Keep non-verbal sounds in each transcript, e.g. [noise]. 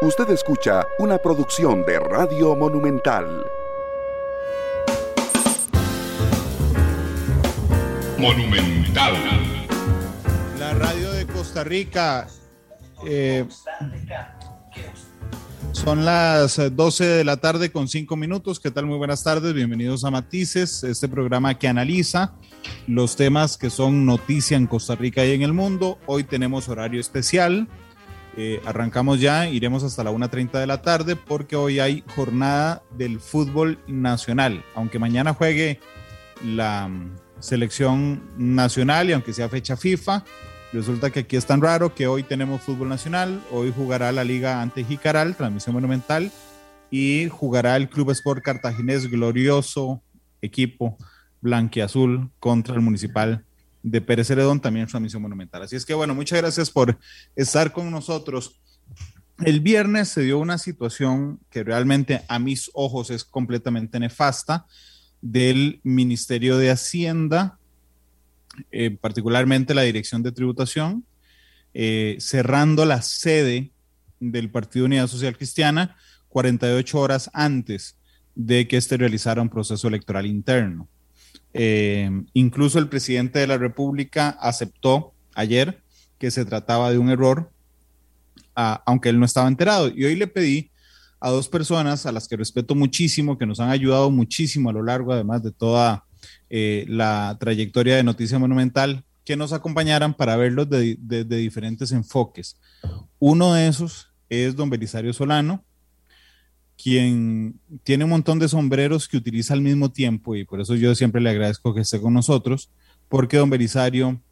Usted escucha una producción de Radio Monumental. Monumental. La radio de Costa Rica. eh, son las 12 de la tarde con 5 minutos. ¿Qué tal? Muy buenas tardes. Bienvenidos a Matices, este programa que analiza los temas que son noticia en Costa Rica y en el mundo. Hoy tenemos horario especial. Eh, arrancamos ya, iremos hasta la 1.30 de la tarde porque hoy hay jornada del fútbol nacional. Aunque mañana juegue la mm, selección nacional y aunque sea fecha FIFA, resulta que aquí es tan raro que hoy tenemos fútbol nacional. Hoy jugará la liga ante Jicaral, transmisión monumental, y jugará el Club Sport Cartaginés, glorioso equipo blanquiazul contra el municipal de Pérez Heredón, también en transmisión monumental. Así es que bueno, muchas gracias por estar con nosotros. El viernes se dio una situación que realmente a mis ojos es completamente nefasta del Ministerio de Hacienda, eh, particularmente la Dirección de Tributación, eh, cerrando la sede del Partido Unidad Social Cristiana 48 horas antes de que este realizara un proceso electoral interno. Eh, incluso el presidente de la República aceptó ayer que se trataba de un error, a, aunque él no estaba enterado. Y hoy le pedí a dos personas a las que respeto muchísimo, que nos han ayudado muchísimo a lo largo, además de toda eh, la trayectoria de Noticia Monumental, que nos acompañaran para verlos desde de, de diferentes enfoques. Uno de esos es don Belisario Solano, quien tiene un montón de sombreros que utiliza al mismo tiempo y por eso yo siempre le agradezco que esté con nosotros, porque don Belisario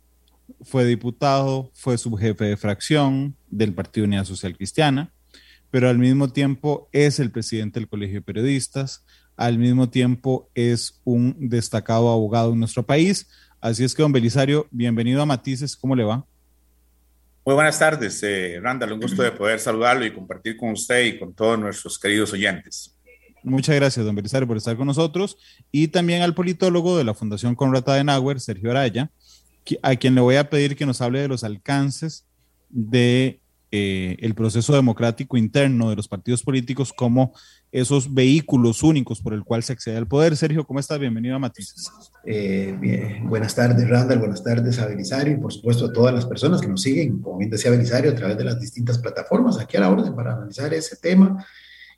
fue diputado, fue subjefe de fracción del Partido Unidad Social Cristiana, pero al mismo tiempo es el presidente del Colegio de Periodistas, al mismo tiempo es un destacado abogado en nuestro país. Así es que, don Belisario, bienvenido a Matices, ¿cómo le va? Muy buenas tardes, eh, Randall. Un gusto de [clears throat] poder saludarlo y compartir con usted y con todos nuestros queridos oyentes. Muchas gracias, don Belisario, por estar con nosotros. Y también al politólogo de la Fundación Conrad Adenauer, Sergio Araya, a quien le voy a pedir que nos hable de los alcances de eh, el proceso democrático interno de los partidos políticos como esos vehículos únicos por el cual se accede al poder. Sergio, ¿cómo estás? Bienvenido a Matices. Eh. Buenas tardes, Randall. Buenas tardes a Belisario y por supuesto a todas las personas que nos siguen, como bien decía Belisario, a través de las distintas plataformas, aquí a la orden para analizar ese tema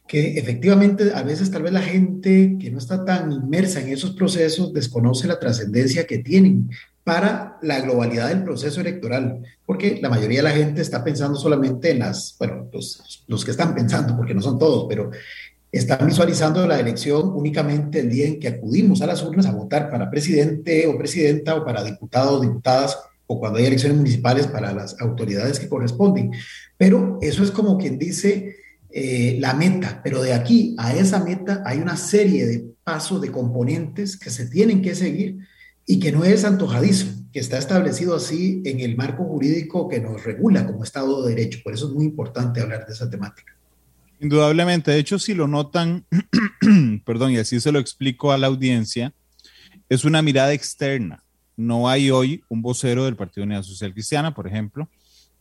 que efectivamente a veces tal vez la gente que no está tan inmersa en esos procesos desconoce la trascendencia que tienen para la globalidad del proceso electoral, porque la mayoría de la gente está pensando solamente en las, bueno, los, los que están pensando, porque no son todos, pero están visualizando la elección únicamente el día en que acudimos a las urnas a votar para presidente o presidenta o para diputados diputadas o cuando hay elecciones municipales para las autoridades que corresponden. Pero eso es como quien dice eh, la meta, pero de aquí a esa meta hay una serie de pasos, de componentes que se tienen que seguir y que no es antojadizo, que está establecido así en el marco jurídico que nos regula como Estado de Derecho. Por eso es muy importante hablar de esa temática. Indudablemente, de hecho, si lo notan, [clears throat] perdón, y así se lo explico a la audiencia, es una mirada externa. No hay hoy un vocero del Partido Unidad Social Cristiana, por ejemplo,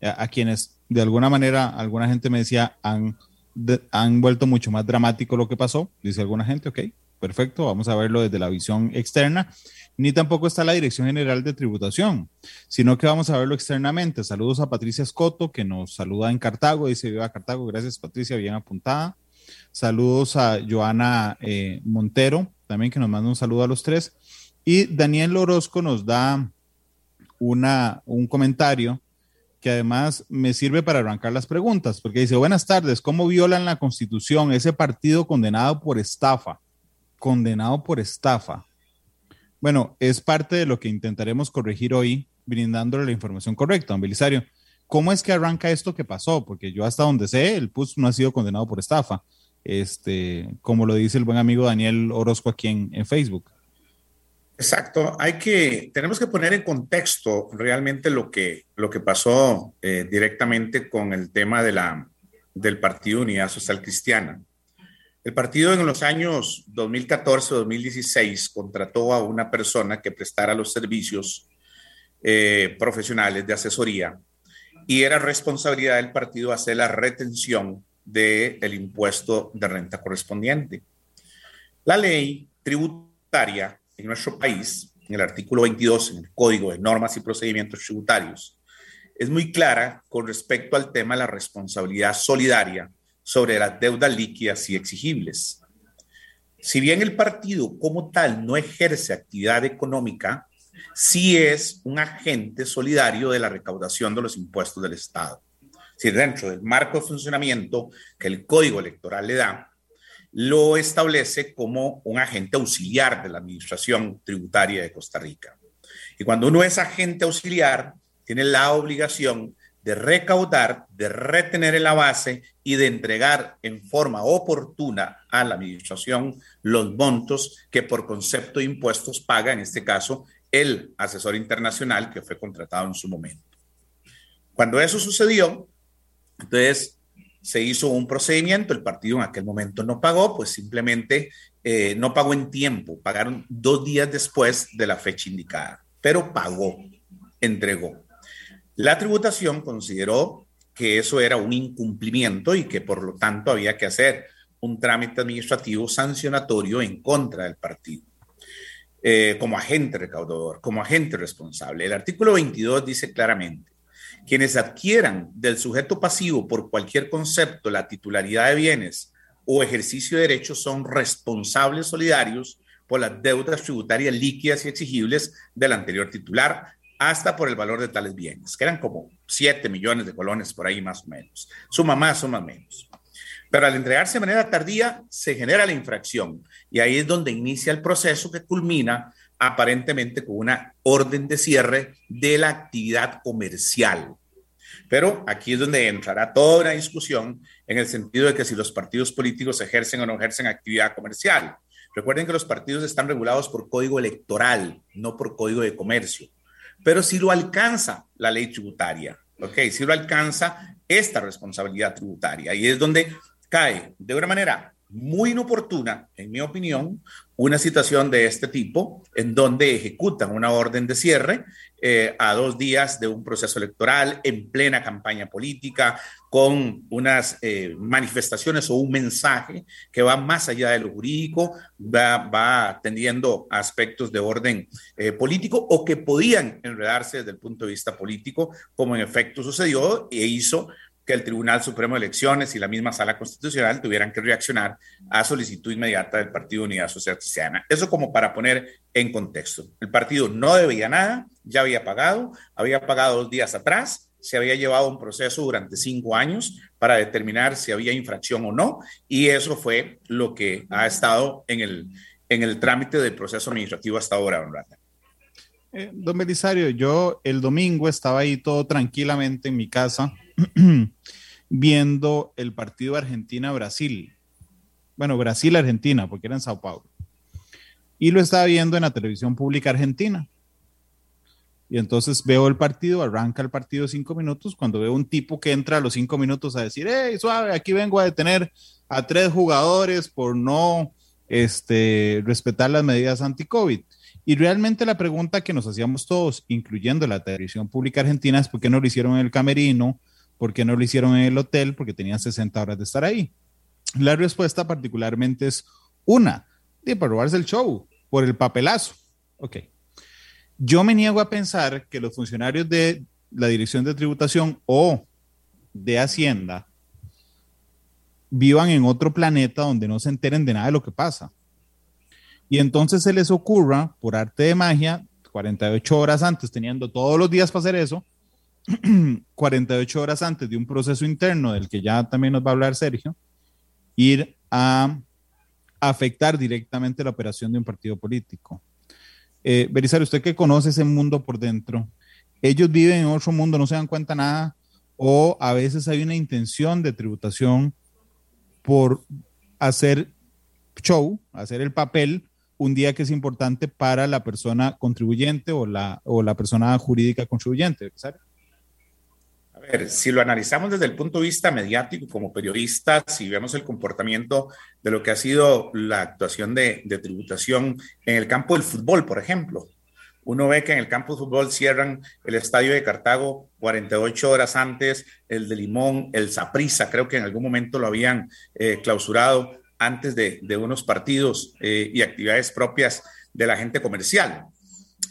a, a quienes de alguna manera, alguna gente me decía, han, de, han vuelto mucho más dramático lo que pasó, dice alguna gente, ok, perfecto, vamos a verlo desde la visión externa. Ni tampoco está la Dirección General de Tributación, sino que vamos a verlo externamente. Saludos a Patricia Escoto, que nos saluda en Cartago, dice Viva Cartago, gracias Patricia, bien apuntada. Saludos a Joana eh, Montero, también que nos manda un saludo a los tres. Y Daniel Orozco nos da una, un comentario que además me sirve para arrancar las preguntas, porque dice, buenas tardes, ¿cómo violan la constitución ese partido condenado por estafa? Condenado por estafa. Bueno, es parte de lo que intentaremos corregir hoy, brindándole la información correcta, don Belisario. ¿Cómo es que arranca esto que pasó? Porque yo hasta donde sé, el PUS no ha sido condenado por estafa, este, como lo dice el buen amigo Daniel Orozco aquí en, Facebook. Exacto, hay que, tenemos que poner en contexto realmente lo que, lo que pasó eh, directamente con el tema de la, del Partido Unidad Social Cristiana. El partido en los años 2014-2016 contrató a una persona que prestara los servicios eh, profesionales de asesoría y era responsabilidad del partido hacer la retención del impuesto de renta correspondiente. La ley tributaria en nuestro país, en el artículo 22, en el Código de Normas y Procedimientos Tributarios, es muy clara con respecto al tema de la responsabilidad solidaria sobre las deudas líquidas y exigibles. Si bien el partido como tal no ejerce actividad económica, sí es un agente solidario de la recaudación de los impuestos del Estado. Si dentro del marco de funcionamiento que el Código Electoral le da, lo establece como un agente auxiliar de la Administración Tributaria de Costa Rica. Y cuando uno es agente auxiliar, tiene la obligación de recaudar, de retener en la base y de entregar en forma oportuna a la administración los montos que por concepto de impuestos paga, en este caso, el asesor internacional que fue contratado en su momento. Cuando eso sucedió, entonces se hizo un procedimiento, el partido en aquel momento no pagó, pues simplemente eh, no pagó en tiempo, pagaron dos días después de la fecha indicada, pero pagó, entregó. La tributación consideró que eso era un incumplimiento y que por lo tanto había que hacer un trámite administrativo sancionatorio en contra del partido. Eh, como agente recaudador, como agente responsable. El artículo 22 dice claramente, quienes adquieran del sujeto pasivo por cualquier concepto la titularidad de bienes o ejercicio de derechos son responsables solidarios por las deudas tributarias líquidas y exigibles del anterior titular, hasta por el valor de tales bienes, que eran como 7 millones de colones por ahí más o menos. Suma más, suma menos. Pero al entregarse de manera tardía, se genera la infracción y ahí es donde inicia el proceso que culmina aparentemente con una orden de cierre de la actividad comercial. Pero aquí es donde entrará toda una discusión en el sentido de que si los partidos políticos ejercen o no ejercen actividad comercial. Recuerden que los partidos están regulados por código electoral, no por código de comercio. Pero si lo alcanza la ley tributaria, ¿ok? Si lo alcanza esta responsabilidad tributaria. Y es donde cae de una manera muy inoportuna, en mi opinión, una situación de este tipo, en donde ejecutan una orden de cierre eh, a dos días de un proceso electoral, en plena campaña política, con unas eh, manifestaciones o un mensaje que va más allá de lo jurídico, va, va atendiendo aspectos de orden eh, político o que podían enredarse desde el punto de vista político, como en efecto sucedió e hizo que el Tribunal Supremo de Elecciones y la misma Sala Constitucional tuvieran que reaccionar a solicitud inmediata del Partido Unidad Social Cristiana. Eso como para poner en contexto. El partido no debía nada, ya había pagado, había pagado dos días atrás, se había llevado un proceso durante cinco años para determinar si había infracción o no, y eso fue lo que ha estado en el, en el trámite del proceso administrativo hasta ahora, don Rata. Eh, don Belisario, yo el domingo estaba ahí todo tranquilamente en mi casa [clears throat] viendo el partido Argentina-Brasil. Bueno, Brasil-Argentina, porque era en Sao Paulo. Y lo estaba viendo en la televisión pública argentina. Y entonces veo el partido, arranca el partido cinco minutos, cuando veo un tipo que entra a los cinco minutos a decir, hey, suave, aquí vengo a detener a tres jugadores por no este, respetar las medidas anti-COVID. Y realmente la pregunta que nos hacíamos todos, incluyendo la televisión pública argentina, es por qué no lo hicieron en el camerino, ¿Por qué no lo hicieron en el hotel? Porque tenían 60 horas de estar ahí. La respuesta particularmente es una, de para robarse el show, por el papelazo. Ok. Yo me niego a pensar que los funcionarios de la Dirección de Tributación o de Hacienda vivan en otro planeta donde no se enteren de nada de lo que pasa. Y entonces se les ocurra, por arte de magia, 48 horas antes, teniendo todos los días para hacer eso, [clears throat] 48 horas antes de un proceso interno del que ya también nos va a hablar Sergio, ir a afectar directamente la operación de un partido político. Eh, usted que conoce ese mundo por dentro, ellos viven en otro mundo, no se dan cuenta nada, o a veces hay una intención de tributación por hacer show, hacer el papel un día que es importante para la persona contribuyente o la, o la persona jurídica contribuyente. Belisario si lo analizamos desde el punto de vista mediático como periodistas, si vemos el comportamiento de lo que ha sido la actuación de, tributación en el campo del fútbol, por ejemplo, Uno ve que en el campo de fútbol cierran el estadio de Cartago 48 horas antes, el de Limón, el Saprissa, creo que en algún momento lo habían eh, clausurado antes de, unos partidos eh, y actividades propias de la gente comercial.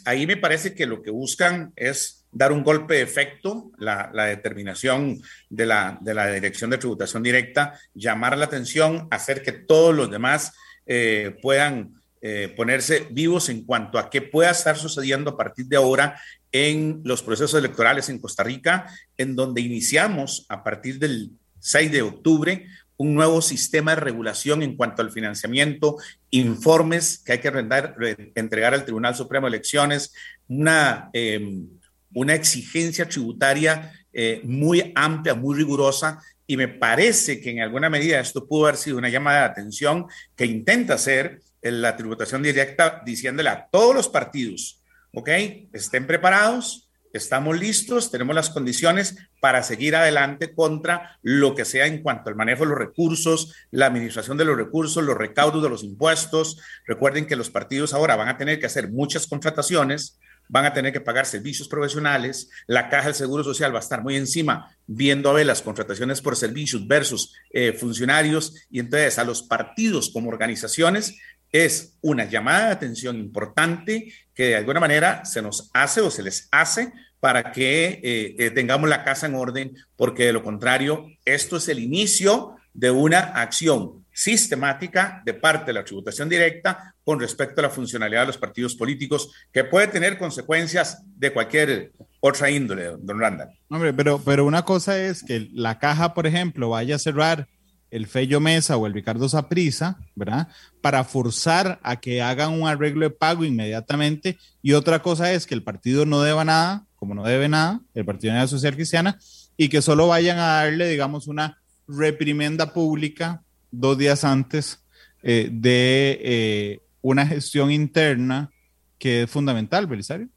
Ahí me parece que lo que buscan es dar un golpe de efecto, la, determinación de la, de la, Dirección de Tributación Directa, llamar la atención, hacer que todos los demás eh, puedan eh, ponerse vivos en cuanto a qué pueda estar sucediendo a partir de ahora en los procesos electorales en Costa Rica, en donde iniciamos a partir del 6 de octubre un nuevo sistema de regulación en cuanto al financiamiento, informes que hay que entregar al Tribunal Supremo de Elecciones, una em, una exigencia tributaria eh, muy amplia, muy rigurosa, y me parece que en alguna medida esto pudo haber sido una llamada de atención que intenta hacer la tributación directa diciéndole a todos los partidos, ¿ok? Estén preparados, estamos listos, tenemos las condiciones para seguir adelante contra lo que sea en cuanto al manejo de los recursos, la administración de los recursos, los recaudos de los impuestos. Recuerden que los partidos ahora van a tener que hacer muchas contrataciones, van a tener que pagar servicios profesionales, la caja del Seguro Social va a estar muy encima viendo a ver las contrataciones por servicios versus eh, funcionarios y entonces a los partidos como organizaciones es una llamada de atención importante que de alguna manera se nos hace o se les hace para que eh, eh, tengamos la casa en orden, porque de lo contrario, esto es el inicio de una acción sistemática de parte de la tributación directa con respecto a la funcionalidad de los partidos políticos, que puede tener consecuencias de cualquier otra índole, don Randall. Hombre, pero, pero una cosa es que la caja, por ejemplo, vaya a cerrar el Fello Mesa o el Ricardo Saprisa, ¿verdad? Para forzar a que hagan un arreglo de pago inmediatamente. Y otra cosa es que el partido no deba nada, como no debe nada, el Partido la Social Cristiana, y que solo vayan a darle, digamos, una reprimenda pública dos días antes eh, de eh, una gestión interna que es fundamental, Belisario.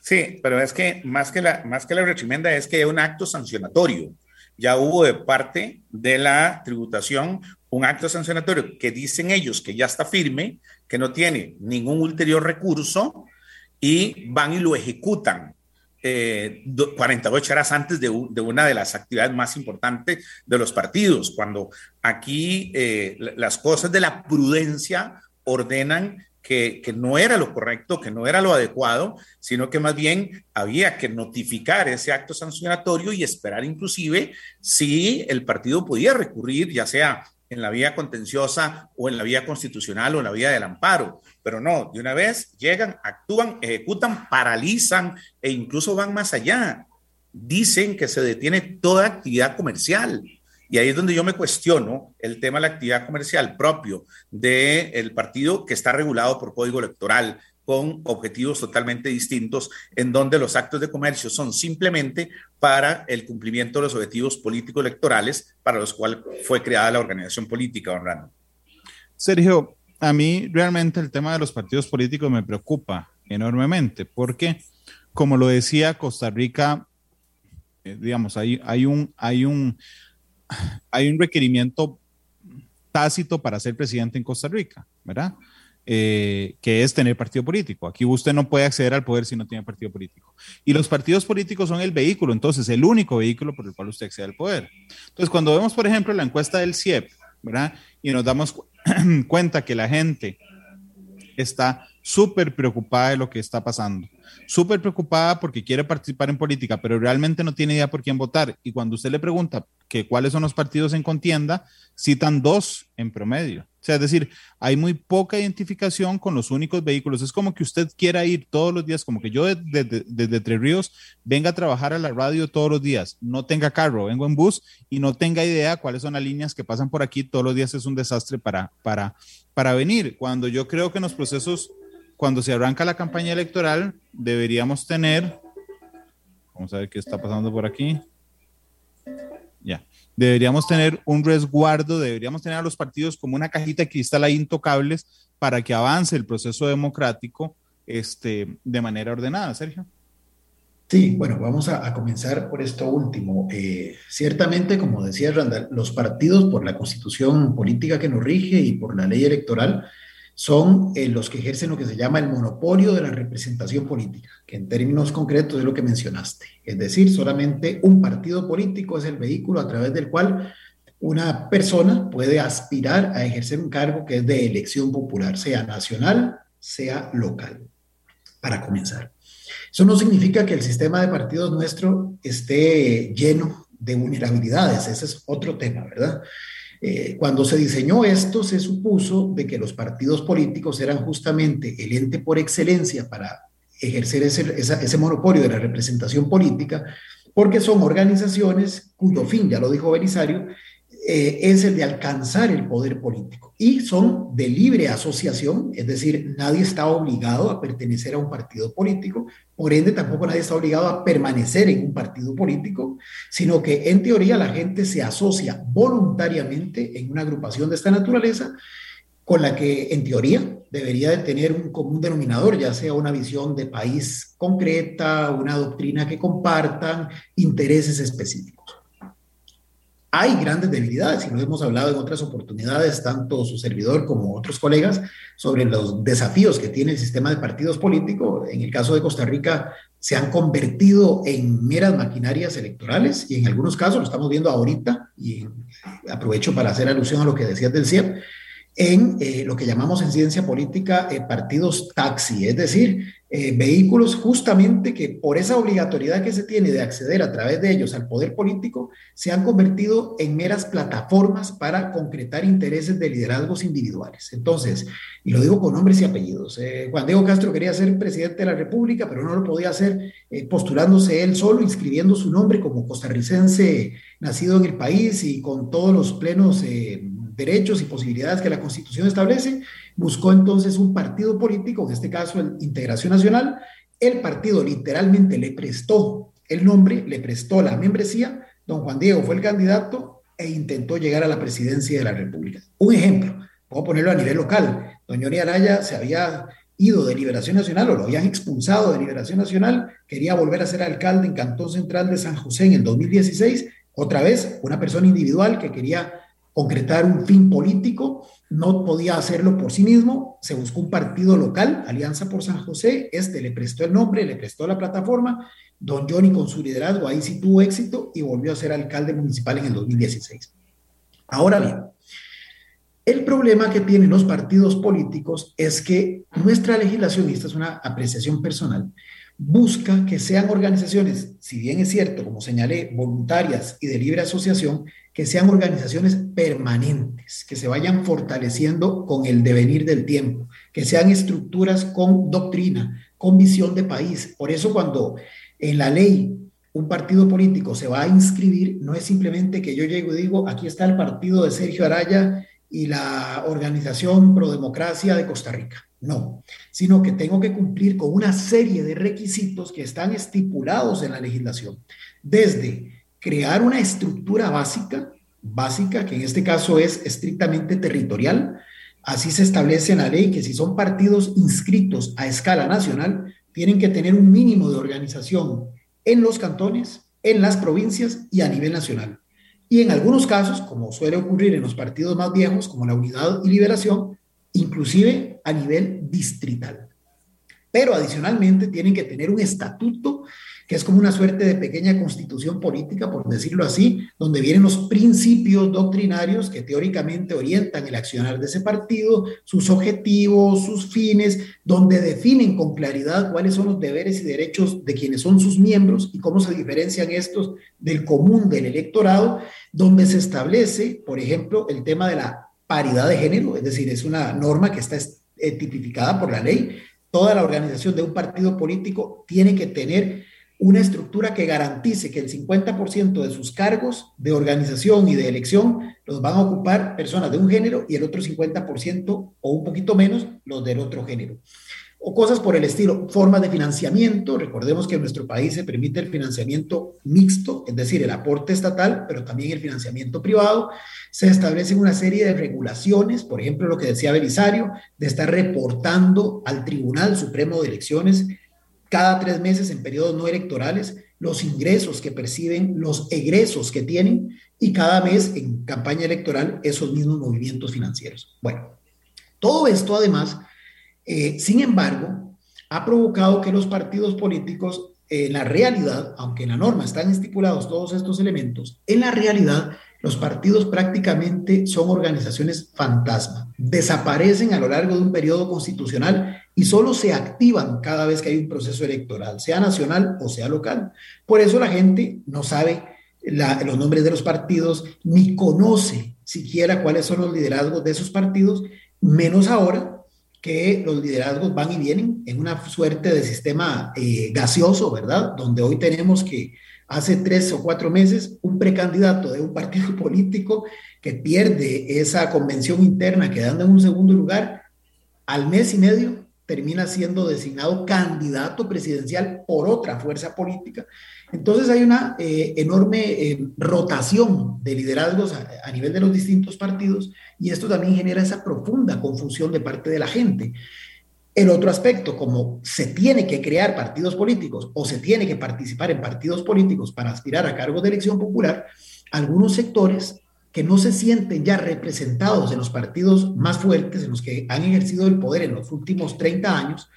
Sí, pero es que más que la, más que la reprimenda es que hay un acto sancionatorio. Ya hubo de parte de la tributación un acto sancionatorio que dicen ellos que ya está firme, que no tiene ningún ulterior recurso y van y lo ejecutan. 48 eh, horas antes de, una de las actividades más importantes de los partidos, cuando aquí eh, las cosas de la prudencia ordenan que, no era lo correcto, que no era lo adecuado, sino que más bien había que notificar ese acto sancionatorio y esperar inclusive si el partido podía recurrir, ya sea en la vía contenciosa o en la vía constitucional o en la vía del amparo. Pero no, de una vez llegan, actúan, ejecutan, paralizan e incluso van más allá. Dicen que se detiene toda actividad comercial. Y ahí es donde yo me cuestiono el tema de la actividad comercial propio del partido que está regulado por código electoral, con objetivos totalmente distintos, en donde los actos de comercio son simplemente para el cumplimiento de los objetivos políticos electorales para los cuales fue creada la organización política, don Sergio, a mí realmente el tema de los partidos políticos me preocupa enormemente, porque, como lo decía Costa Rica, eh, digamos, hay, un, hay, un, hay un requerimiento tácito para ser presidente en Costa Rica, ¿verdad? Eh, que es tener partido político. Aquí usted no puede acceder al poder si no tiene partido político. Y los partidos políticos son el vehículo, entonces el único vehículo por el cual usted accede al poder. Entonces, cuando vemos, por ejemplo, la encuesta del CIEP, ¿verdad? Y nos damos [clears throat] cuenta que la gente está súper preocupada de lo que está pasando súper preocupada porque quiere participar en política, pero realmente no tiene idea por quién votar. Y cuando usted le pregunta que cuáles son los partidos en contienda, citan dos en promedio. O sea, es decir, hay muy poca identificación con los únicos vehículos. Es como que usted quiera ir todos los días, como que yo desde, desde, Tres Ríos venga a trabajar a la radio todos los días, no tenga carro, vengo en bus y no tenga idea cuáles son las líneas que pasan por aquí todos los días. Es un desastre para, para, para venir. Cuando yo creo que en los procesos cuando se arranca la campaña electoral, deberíamos tener, vamos a ver qué está pasando por aquí. Ya, deberíamos tener un resguardo, deberíamos tener a los partidos como una cajita de cristal ahí intocables para que avance el proceso democrático este, de manera ordenada, Sergio. Sí, bueno, vamos a, comenzar por esto último. Eh, ciertamente, como decía Randall, los partidos por la constitución política que nos rige y por la ley electoral son eh, los que ejercen lo que se llama el monopolio de la representación política, que en términos concretos es lo que mencionaste. Es decir, solamente un partido político es el vehículo a través del cual una persona puede aspirar a ejercer un cargo que es de elección popular, sea nacional, sea local, para comenzar. Eso no significa que el sistema de partidos nuestro esté lleno de vulnerabilidades, ese es otro tema, ¿verdad? Eh, cuando se diseñó esto, se supuso de que los partidos políticos eran justamente el ente por excelencia para ejercer ese, ese monopolio de la representación política, porque son organizaciones cuyo fin, ya lo dijo Belisario, eh, es el de alcanzar el poder político. Y son de libre asociación, es decir, nadie está obligado a pertenecer a un partido político, por ende tampoco nadie está obligado a permanecer en un partido político, sino que en teoría la gente se asocia voluntariamente en una agrupación de esta naturaleza con la que en teoría debería de tener un común denominador, ya sea una visión de país concreta, una doctrina que compartan, intereses específicos. Hay grandes debilidades y lo hemos hablado en otras oportunidades, tanto su servidor como otros colegas, sobre los desafíos que tiene el sistema de partidos políticos. En el caso de Costa Rica, se han convertido en meras maquinarias electorales y en algunos casos, lo estamos viendo ahorita, y aprovecho para hacer alusión a lo que decías del CIEP, en eh, lo que llamamos en ciencia política eh, partidos taxi, es decir, eh, vehículos justamente que por esa obligatoriedad que se tiene de acceder a través de ellos al poder político, se han convertido en meras plataformas para concretar intereses de liderazgos individuales. Entonces, y lo digo con nombres y apellidos, Juan Diego Castro quería ser presidente de la República, pero no lo podía hacer postulándose él solo, inscribiendo su nombre como costarricense nacido en el país y con todos los plenos derechos y posibilidades que la Constitución establece, buscó entonces un partido político, en este caso Integración Nacional. El partido literalmente le prestó el nombre, le prestó la membresía. Don Juan Diego fue el candidato e intentó llegar a la presidencia de la República. Un ejemplo, puedo ponerlo a nivel local. Don Johnny Araya se había ido de Liberación Nacional o lo habían expulsado de Liberación Nacional, quería volver a ser alcalde en Cantón Central de San José en el 2016. Otra vez, una persona individual que quería concretar un fin político, no podía hacerlo por sí mismo, se buscó un partido local, Alianza por San José, este le prestó el nombre, le prestó la plataforma, don Johnny con su liderazgo ahí sí tuvo éxito y volvió a ser alcalde municipal en el 2016. Ahora bien, el problema que tienen los partidos políticos es que nuestra legislación, y esta es una apreciación personal, busca que sean organizaciones, si bien es cierto, como señalé, voluntarias y de libre asociación, que sean organizaciones permanentes, que se vayan fortaleciendo con el devenir del tiempo, que sean estructuras con doctrina, con visión de país. Por eso cuando en la ley un partido político se va a inscribir, no es simplemente que yo llego y digo, aquí está el partido de Sergio Araya y la Organización Pro Democracia de Costa Rica. No, sino que tengo que cumplir con una serie de requisitos que están estipulados en la legislación, desde crear una estructura básica, básica, que en este caso es estrictamente territorial. Así se establece en la ley que si son partidos inscritos a escala nacional, tienen que tener un mínimo de organización en los cantones, en las provincias y a nivel nacional. Y en algunos casos, como suele ocurrir en los partidos más viejos, como la Unidad y Liberación, inclusive a nivel distrital. Pero adicionalmente tienen que tener un estatuto que es como una suerte de pequeña constitución política, por decirlo así, donde vienen los principios doctrinarios que teóricamente orientan el accionar de ese partido, sus objetivos, sus fines, donde definen con claridad cuáles son los deberes y derechos de quienes son sus miembros y cómo se diferencian estos del común del electorado, donde se establece, por ejemplo, el tema de la paridad de género, es decir, es una norma que está eh, tipificada por la ley. Toda la organización de un partido político tiene que tener una estructura que garantice que el 50% de sus cargos de organización y de elección los van a ocupar personas de un género y el otro 50% o un poquito menos los del otro género. O cosas por el estilo, formas de financiamiento. Recordemos que en nuestro país se permite el financiamiento mixto, es decir, el aporte estatal, pero también el financiamiento privado. Se establecen una serie de regulaciones, por ejemplo, lo que decía Belisario, de estar reportando al Tribunal Supremo de Elecciones cada tres meses en periodos no electorales los ingresos que perciben, los egresos que tienen y cada mes en campaña electoral esos mismos movimientos financieros. Bueno, Todo esto, además, eh, sin embargo, ha provocado que los partidos políticos, en la realidad, aunque en la norma están estipulados todos estos elementos, en la realidad los partidos prácticamente son organizaciones fantasma. Desaparecen a lo largo de un periodo constitucional y solo se activan cada vez que hay un proceso electoral, sea nacional o sea local. Por eso la gente no sabe los nombres de los partidos ni conoce siquiera cuáles son los liderazgos de esos partidos, menos ahora que los liderazgos van y vienen en una suerte de sistema eh, gaseoso, ¿verdad? Donde hoy tenemos que hace tres o cuatro meses un precandidato de un partido [laughs] político que pierde esa convención interna quedando en un segundo lugar, al mes y medio termina siendo designado candidato presidencial por otra fuerza política. Entonces hay una eh, enorme eh, rotación de liderazgos a, a, nivel de los distintos partidos y esto también genera esa profunda confusión de parte de la gente. El otro aspecto, como se tiene que crear partidos políticos o se tiene que participar en partidos políticos para aspirar a cargos de elección popular, algunos sectores que no se sienten ya representados en los partidos más fuertes, en los que han ejercido el poder en los últimos 30 años,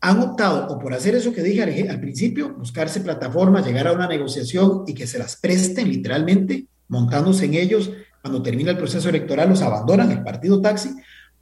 han optado o por hacer eso que dije al, al principio, buscarse plataformas, llegar a una negociación y que se las presten literalmente, montándose en ellos, cuando termina el proceso electoral los abandonan el partido taxi,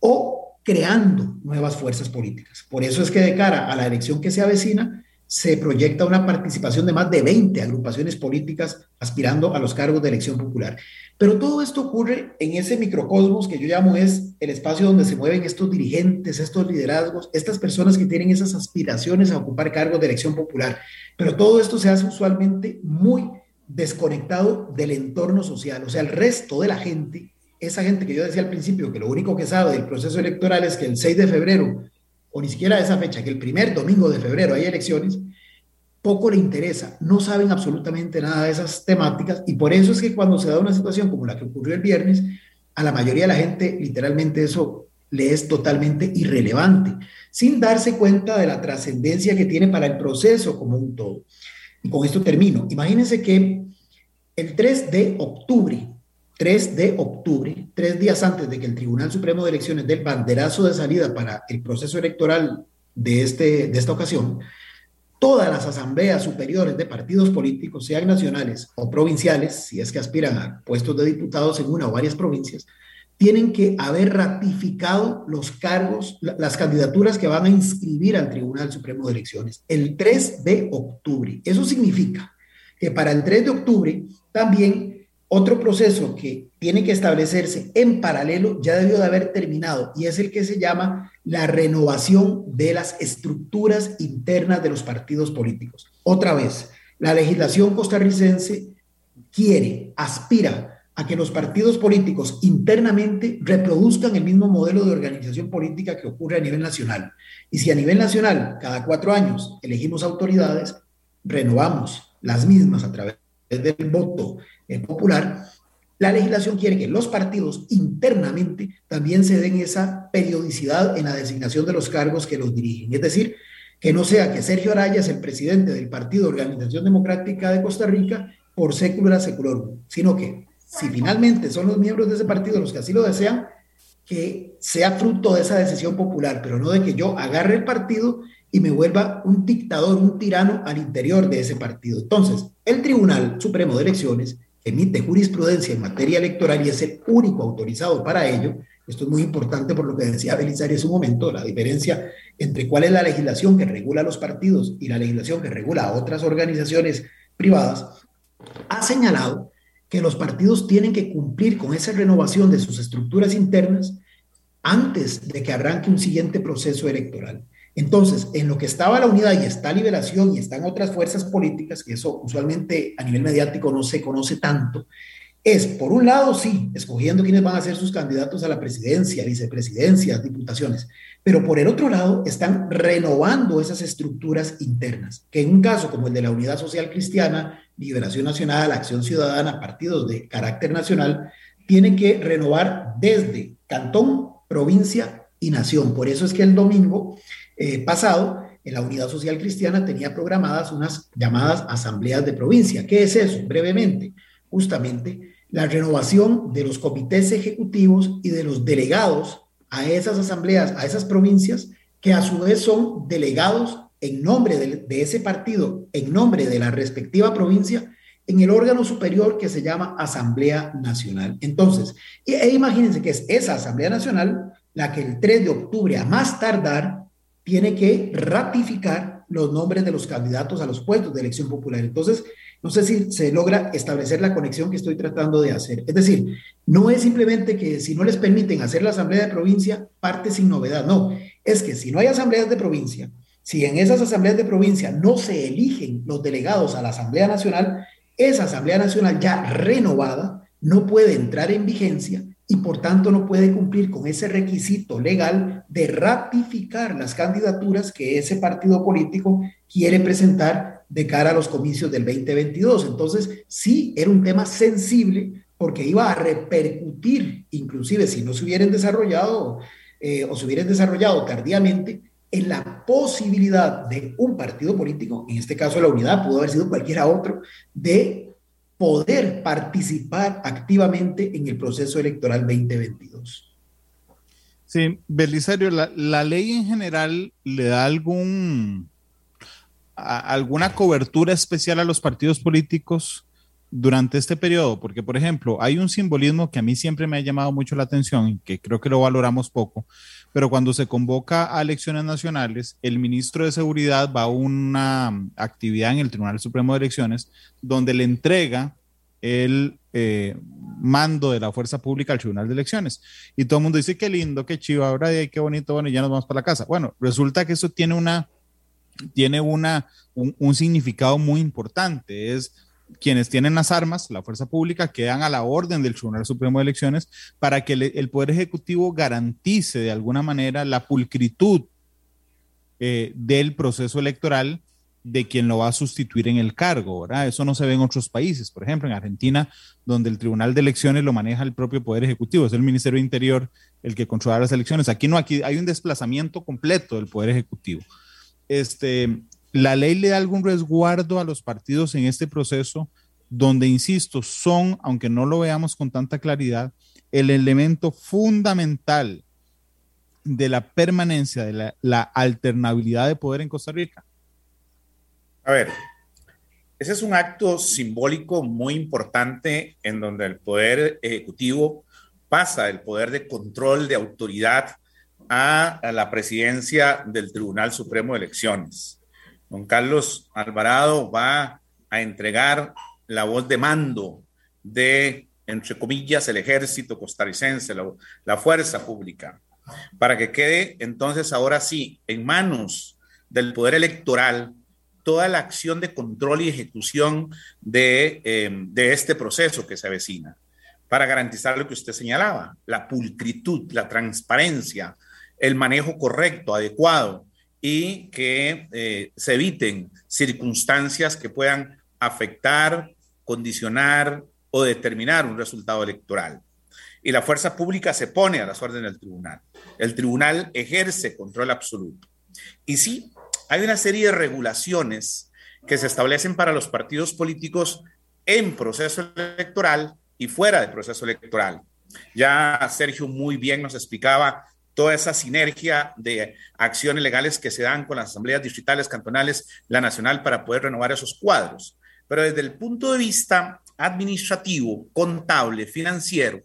o creando nuevas fuerzas políticas. Por eso es que de cara a la elección que se avecina, se proyecta una participación de más de 20 agrupaciones políticas aspirando a los cargos de elección popular. Pero todo esto ocurre en ese microcosmos que yo llamo es el espacio donde se mueven estos dirigentes, estos liderazgos, estas personas que tienen esas aspiraciones a ocupar cargos de elección popular. Pero todo esto se hace usualmente muy desconectado del entorno social, o sea, el resto de la gente esa gente que yo decía al principio, que lo único que sabe del proceso electoral es que el 6 de febrero, o ni siquiera esa fecha, que el primer domingo de febrero hay elecciones, poco le interesa, no saben absolutamente nada de esas temáticas y por eso es que cuando se da una situación como la que ocurrió el viernes, a la mayoría de la gente literalmente eso le es totalmente irrelevante, sin darse cuenta de la trascendencia que tiene para el proceso como un todo. Y con esto termino. Imagínense que el 3 de octubre 3 de octubre, tres días antes de que el Tribunal Supremo de Elecciones dé el banderazo de salida para el proceso electoral de, este, de esta ocasión, todas las asambleas superiores de partidos políticos, sean nacionales o provinciales, si es que aspiran a puestos de diputados en una o varias provincias, tienen que haber ratificado los cargos, las candidaturas que van a inscribir al Tribunal Supremo de Elecciones el 3 de octubre. Eso significa que para el 3 de octubre también otro proceso que tiene que establecerse en paralelo ya debió de haber terminado y es el que se llama la renovación de las estructuras internas de los partidos políticos. Otra vez, la legislación costarricense quiere, aspira a que los partidos políticos internamente reproduzcan el mismo modelo de organización política que ocurre a nivel nacional. Y si a nivel nacional cada cuatro años elegimos autoridades, renovamos las mismas a través del voto popular, la legislación quiere que los partidos internamente también se den esa periodicidad en la designación de los cargos que los dirigen. Es decir, que no sea que Sergio Araya es el presidente del Partido Organización Democrática de Costa Rica por sécula seculorum, sino que si finalmente son los miembros de ese partido los que así lo desean, que sea fruto de esa decisión popular, pero no de que yo agarre el partido y me vuelva un dictador, un tirano al interior de ese partido. Entonces, el Tribunal Supremo de Elecciones emite jurisprudencia en materia electoral y es el único autorizado para ello. Esto es muy importante por lo que decía Belisario en su momento, la diferencia entre cuál es la legislación que regula los partidos y la legislación que regula a otras organizaciones privadas, ha señalado que los partidos tienen que cumplir con esa renovación de sus estructuras internas antes de que arranque un siguiente proceso electoral. Entonces, en lo que estaba la unidad y está liberación y están otras fuerzas políticas, que eso usualmente a nivel mediático no se conoce tanto, es, por un lado, sí, escogiendo quiénes van a ser sus candidatos a la presidencia, vicepresidencia, diputaciones, pero por el otro lado, están renovando esas estructuras internas, que en un caso como el de la Unidad Social Cristiana, Liberación Nacional, Acción Ciudadana, partidos de carácter nacional, tienen que renovar desde cantón, provincia y nación. Por eso es que el domingo eh, pasado, en la Unidad Social Cristiana tenía programadas unas llamadas asambleas de provincia. ¿Qué es eso? Brevemente, justamente la renovación de los comités ejecutivos y de los delegados a esas asambleas, a esas provincias, que a su vez son delegados en nombre de, ese partido, en nombre de la respectiva provincia, en el órgano superior que se llama Asamblea Nacional. Entonces, e imagínense que es esa Asamblea Nacional la que el 3 de octubre, a más tardar, tiene que ratificar los nombres de los candidatos a los puestos de elección popular. Entonces, no sé si se logra establecer la conexión que estoy tratando de hacer. Es decir, no es simplemente que si no les permiten hacer la asamblea de provincia, parte sin novedad. No, es que si no hay asambleas de provincia, si en esas asambleas de provincia no se eligen los delegados a la Asamblea Nacional, esa Asamblea Nacional ya renovada no puede entrar en vigencia y por tanto no puede cumplir con ese requisito legal de ratificar las candidaturas que ese partido político quiere presentar de cara a los comicios del 2022. Entonces, sí, era un tema sensible porque iba a repercutir, inclusive si no se hubieran desarrollado eh, o se hubieran desarrollado tardíamente, en la posibilidad de un partido político, en este caso la unidad, pudo haber sido cualquiera otro, de poder participar activamente en el proceso electoral 2022. Sí, Belisario, la, la ley en general le da algún, alguna cobertura especial a los partidos políticos durante este periodo, porque por ejemplo, hay un simbolismo que a mí siempre me ha llamado mucho la atención y que creo que lo valoramos poco, pero cuando se convoca a elecciones nacionales, el ministro de Seguridad va a una actividad en el Tribunal Supremo de Elecciones donde le entrega el eh, mando de la fuerza pública al Tribunal de Elecciones. Y todo el mundo dice, qué lindo, qué chivo, ahora qué bonito, bueno, ya nos vamos para la casa. Bueno, resulta que eso tiene una, tiene una, un significado muy importante. Es quienes tienen las armas, la fuerza pública, quedan a la orden del Tribunal Supremo de Elecciones para que el, Poder Ejecutivo garantice de alguna manera la pulcritud eh, del proceso electoral de quien lo va a sustituir en el cargo. Eso no se ve en otros países, por ejemplo, en Argentina, donde el Tribunal de Elecciones lo maneja el propio Poder Ejecutivo, es el Ministerio de Interior el que controla las elecciones. Aquí no, aquí hay un desplazamiento completo del Poder Ejecutivo. Este, ¿La ley le da algún resguardo a los partidos en este proceso donde, insisto, son, aunque no lo veamos con tanta claridad, el elemento fundamental de la permanencia, de la, alternabilidad de poder en Costa Rica? A ver, ese es un acto simbólico muy importante en donde el poder ejecutivo pasa del poder de control, de autoridad, a la presidencia del Tribunal Supremo de Elecciones. Don Carlos Alvarado va a entregar la voz de mando de, entre comillas, el ejército costarricense, la, fuerza pública, para que quede entonces ahora sí en manos del poder electoral toda la acción de control y ejecución de, eh, de este proceso que se avecina, para garantizar lo que usted señalaba, la pulcritud, la transparencia, el manejo correcto, adecuado y que eh, se eviten circunstancias que puedan afectar, condicionar o determinar un resultado electoral. Y la fuerza pública se pone a las órdenes del tribunal. El tribunal ejerce control absoluto. Y sí, hay una serie de regulaciones que se establecen para los partidos políticos en proceso electoral y fuera del proceso electoral. Ya Sergio muy bien nos explicaba toda esa sinergia de acciones legales que se dan con las asambleas distritales, cantonales, la nacional, para poder renovar esos cuadros. Pero desde el punto de vista administrativo, contable, financiero,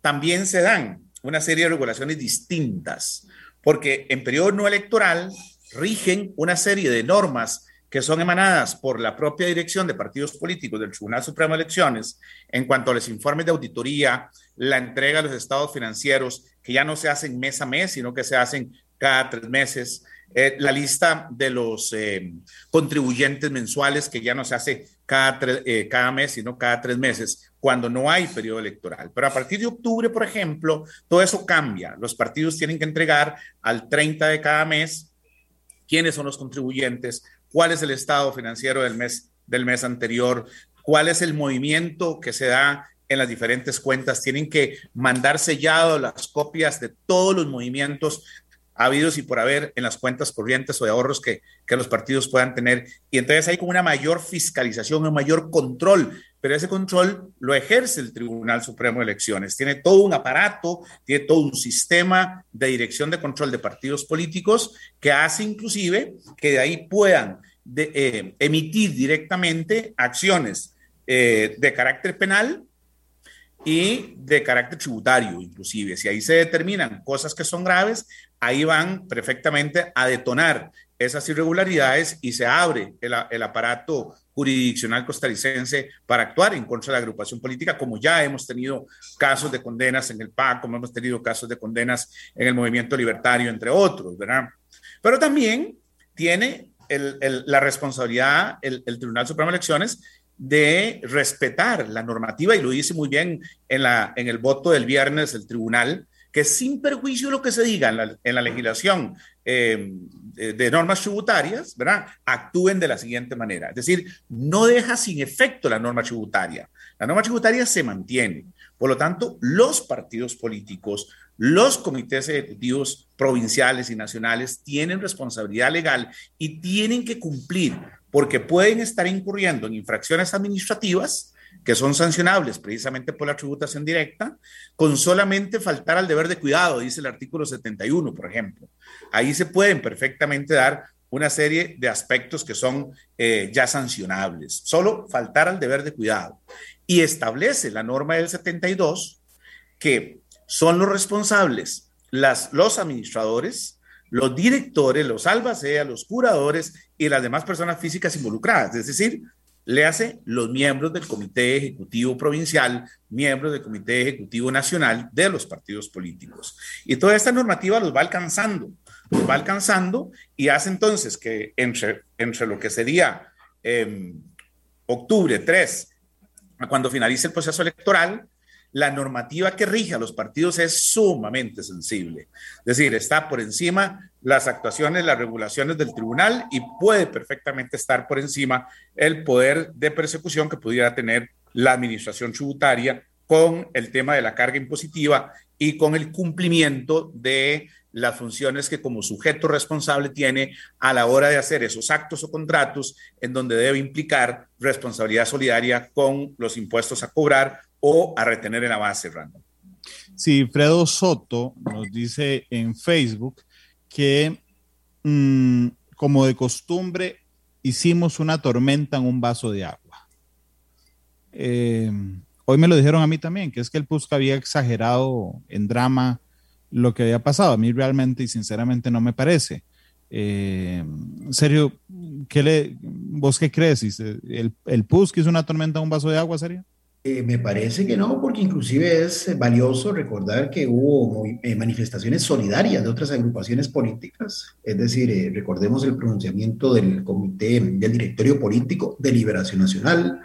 también se dan una serie de regulaciones distintas, porque en periodo no electoral rigen una serie de normas que son emanadas por la propia dirección de partidos políticos del Tribunal Supremo de Elecciones en cuanto a los informes de auditoría, la entrega de los estados financieros, que ya no se hacen mes a mes, sino que se hacen cada tres meses. Eh, la lista de los eh, contribuyentes mensuales, que ya no se hace cada, eh, cada mes, sino cada tres meses, cuando no hay periodo electoral. Pero a partir de octubre, por ejemplo, todo eso cambia. Los partidos tienen que entregar al 30 de cada mes quiénes son los contribuyentes, cuál es el estado financiero del mes, del mes anterior, cuál es el movimiento que se da en las diferentes cuentas, tienen que mandar sellado las copias de todos los movimientos habidos y por haber en las cuentas corrientes o de ahorros que, que los partidos puedan tener. Y entonces hay como una mayor fiscalización, un mayor control pero ese control lo ejerce el Tribunal Supremo de Elecciones. Tiene todo un aparato, tiene todo un sistema de dirección de control de partidos políticos que hace inclusive que de ahí puedan eh, emitir directamente acciones eh, de carácter penal y de carácter tributario, inclusive. Si ahí se determinan cosas que son graves, ahí van perfectamente a detonar esas irregularidades y se abre el, el, aparato jurisdiccional costarricense para actuar en contra de la agrupación política, como ya hemos tenido casos de condenas en el PAC, como hemos tenido casos de condenas en el movimiento libertario, entre otros, ¿verdad? Pero también tiene el, la responsabilidad el, Tribunal Supremo de Elecciones de respetar la normativa, y lo dice muy bien en, la, en el voto del viernes el tribunal, que sin perjuicio de lo que se diga en la, legislación eh, de, normas tributarias. Actúen de la siguiente manera. Es decir, no deja sin efecto la norma tributaria. La norma tributaria se mantiene. Por lo tanto, los partidos políticos, los comités ejecutivos provinciales y nacionales tienen responsabilidad legal y tienen que cumplir porque pueden estar incurriendo en infracciones administrativas que son sancionables precisamente por la tributación directa, con solamente faltar al deber de cuidado, dice el artículo 71, por ejemplo. Ahí se pueden perfectamente dar una serie de aspectos que son eh, ya sancionables, solo faltar al deber de cuidado. Y establece la norma del 72 que son los responsables las, los administradores, los directores, los albaceas, los curadores y las demás personas físicas involucradas, es decir, le hace los miembros del Comité Ejecutivo Provincial, miembros del Comité Ejecutivo Nacional de los partidos políticos. Y toda esta normativa los va alcanzando, los va alcanzando y hace entonces que entre, entre lo que sería eh, octubre 3, cuando finalice el proceso electoral, la normativa que rige a los partidos es sumamente sensible. Es decir, está por encima las actuaciones, las regulaciones del tribunal y puede perfectamente estar por encima el poder de persecución que pudiera tener la administración tributaria con el tema de la carga impositiva y con el cumplimiento de las funciones que como sujeto responsable tiene a la hora de hacer esos actos o contratos en donde debe implicar responsabilidad solidaria con los impuestos a cobrar o a retener en la base, Randall. Sí, Fredo Soto nos dice en Facebook que mm, como de costumbre hicimos una tormenta en un vaso de agua. Eh, hoy me lo dijeron a mí también, que es que el PUSC había exagerado en drama lo que había pasado. A mí realmente y sinceramente no me parece. Eh, Sergio, ¿qué le, ¿vos qué crees? ¿El, el PUSC hizo una tormenta en un vaso de agua, serio? Eh, me parece que no, porque inclusive es valioso recordar que hubo eh, manifestaciones solidarias de otras agrupaciones políticas, es decir, eh, recordemos el pronunciamiento del comité del directorio político de Liberación Nacional,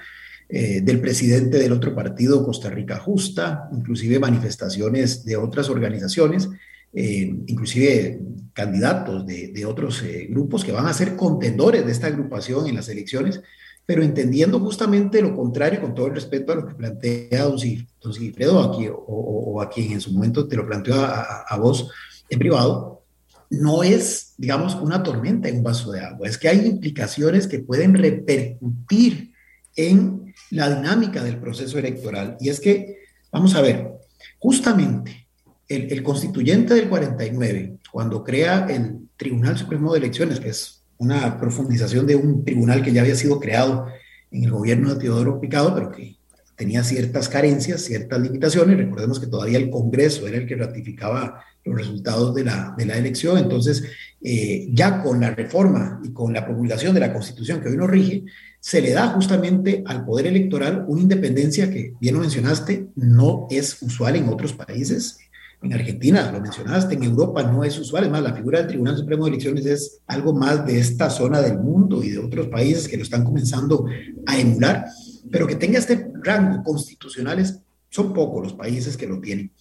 del presidente del otro partido, Costa Rica Justa, inclusive manifestaciones de otras organizaciones, inclusive candidatos de otros grupos que van a ser contendores de esta agrupación en las elecciones pero entendiendo justamente lo contrario, con todo el respeto a lo que plantea don, Sigfredo aquí, o, a quien en su momento te lo planteó a, vos en privado, no es, digamos, una tormenta en un vaso de agua, es que hay implicaciones que pueden repercutir en la dinámica del proceso electoral. Y es que, vamos a ver, justamente el, el constituyente del 49, cuando crea el Tribunal Supremo de Elecciones, que es una profundización de un tribunal que ya había sido creado en el gobierno de Teodoro Picado, pero que tenía ciertas carencias, ciertas limitaciones. Recordemos que todavía el Congreso era el que ratificaba los resultados de la, de la elección. Entonces, eh, ya con la reforma y con la promulgación de la Constitución que hoy nos rige, se le da justamente al Poder Electoral una independencia que, bien lo mencionaste, no es usual en otros países. En Argentina, lo mencionaste, en Europa no es usual, es más, la figura del Tribunal Supremo de Elecciones es algo más de esta zona del mundo y de otros países que lo están comenzando a emular, pero que tenga este rango constitucional son pocos los países que lo tienen.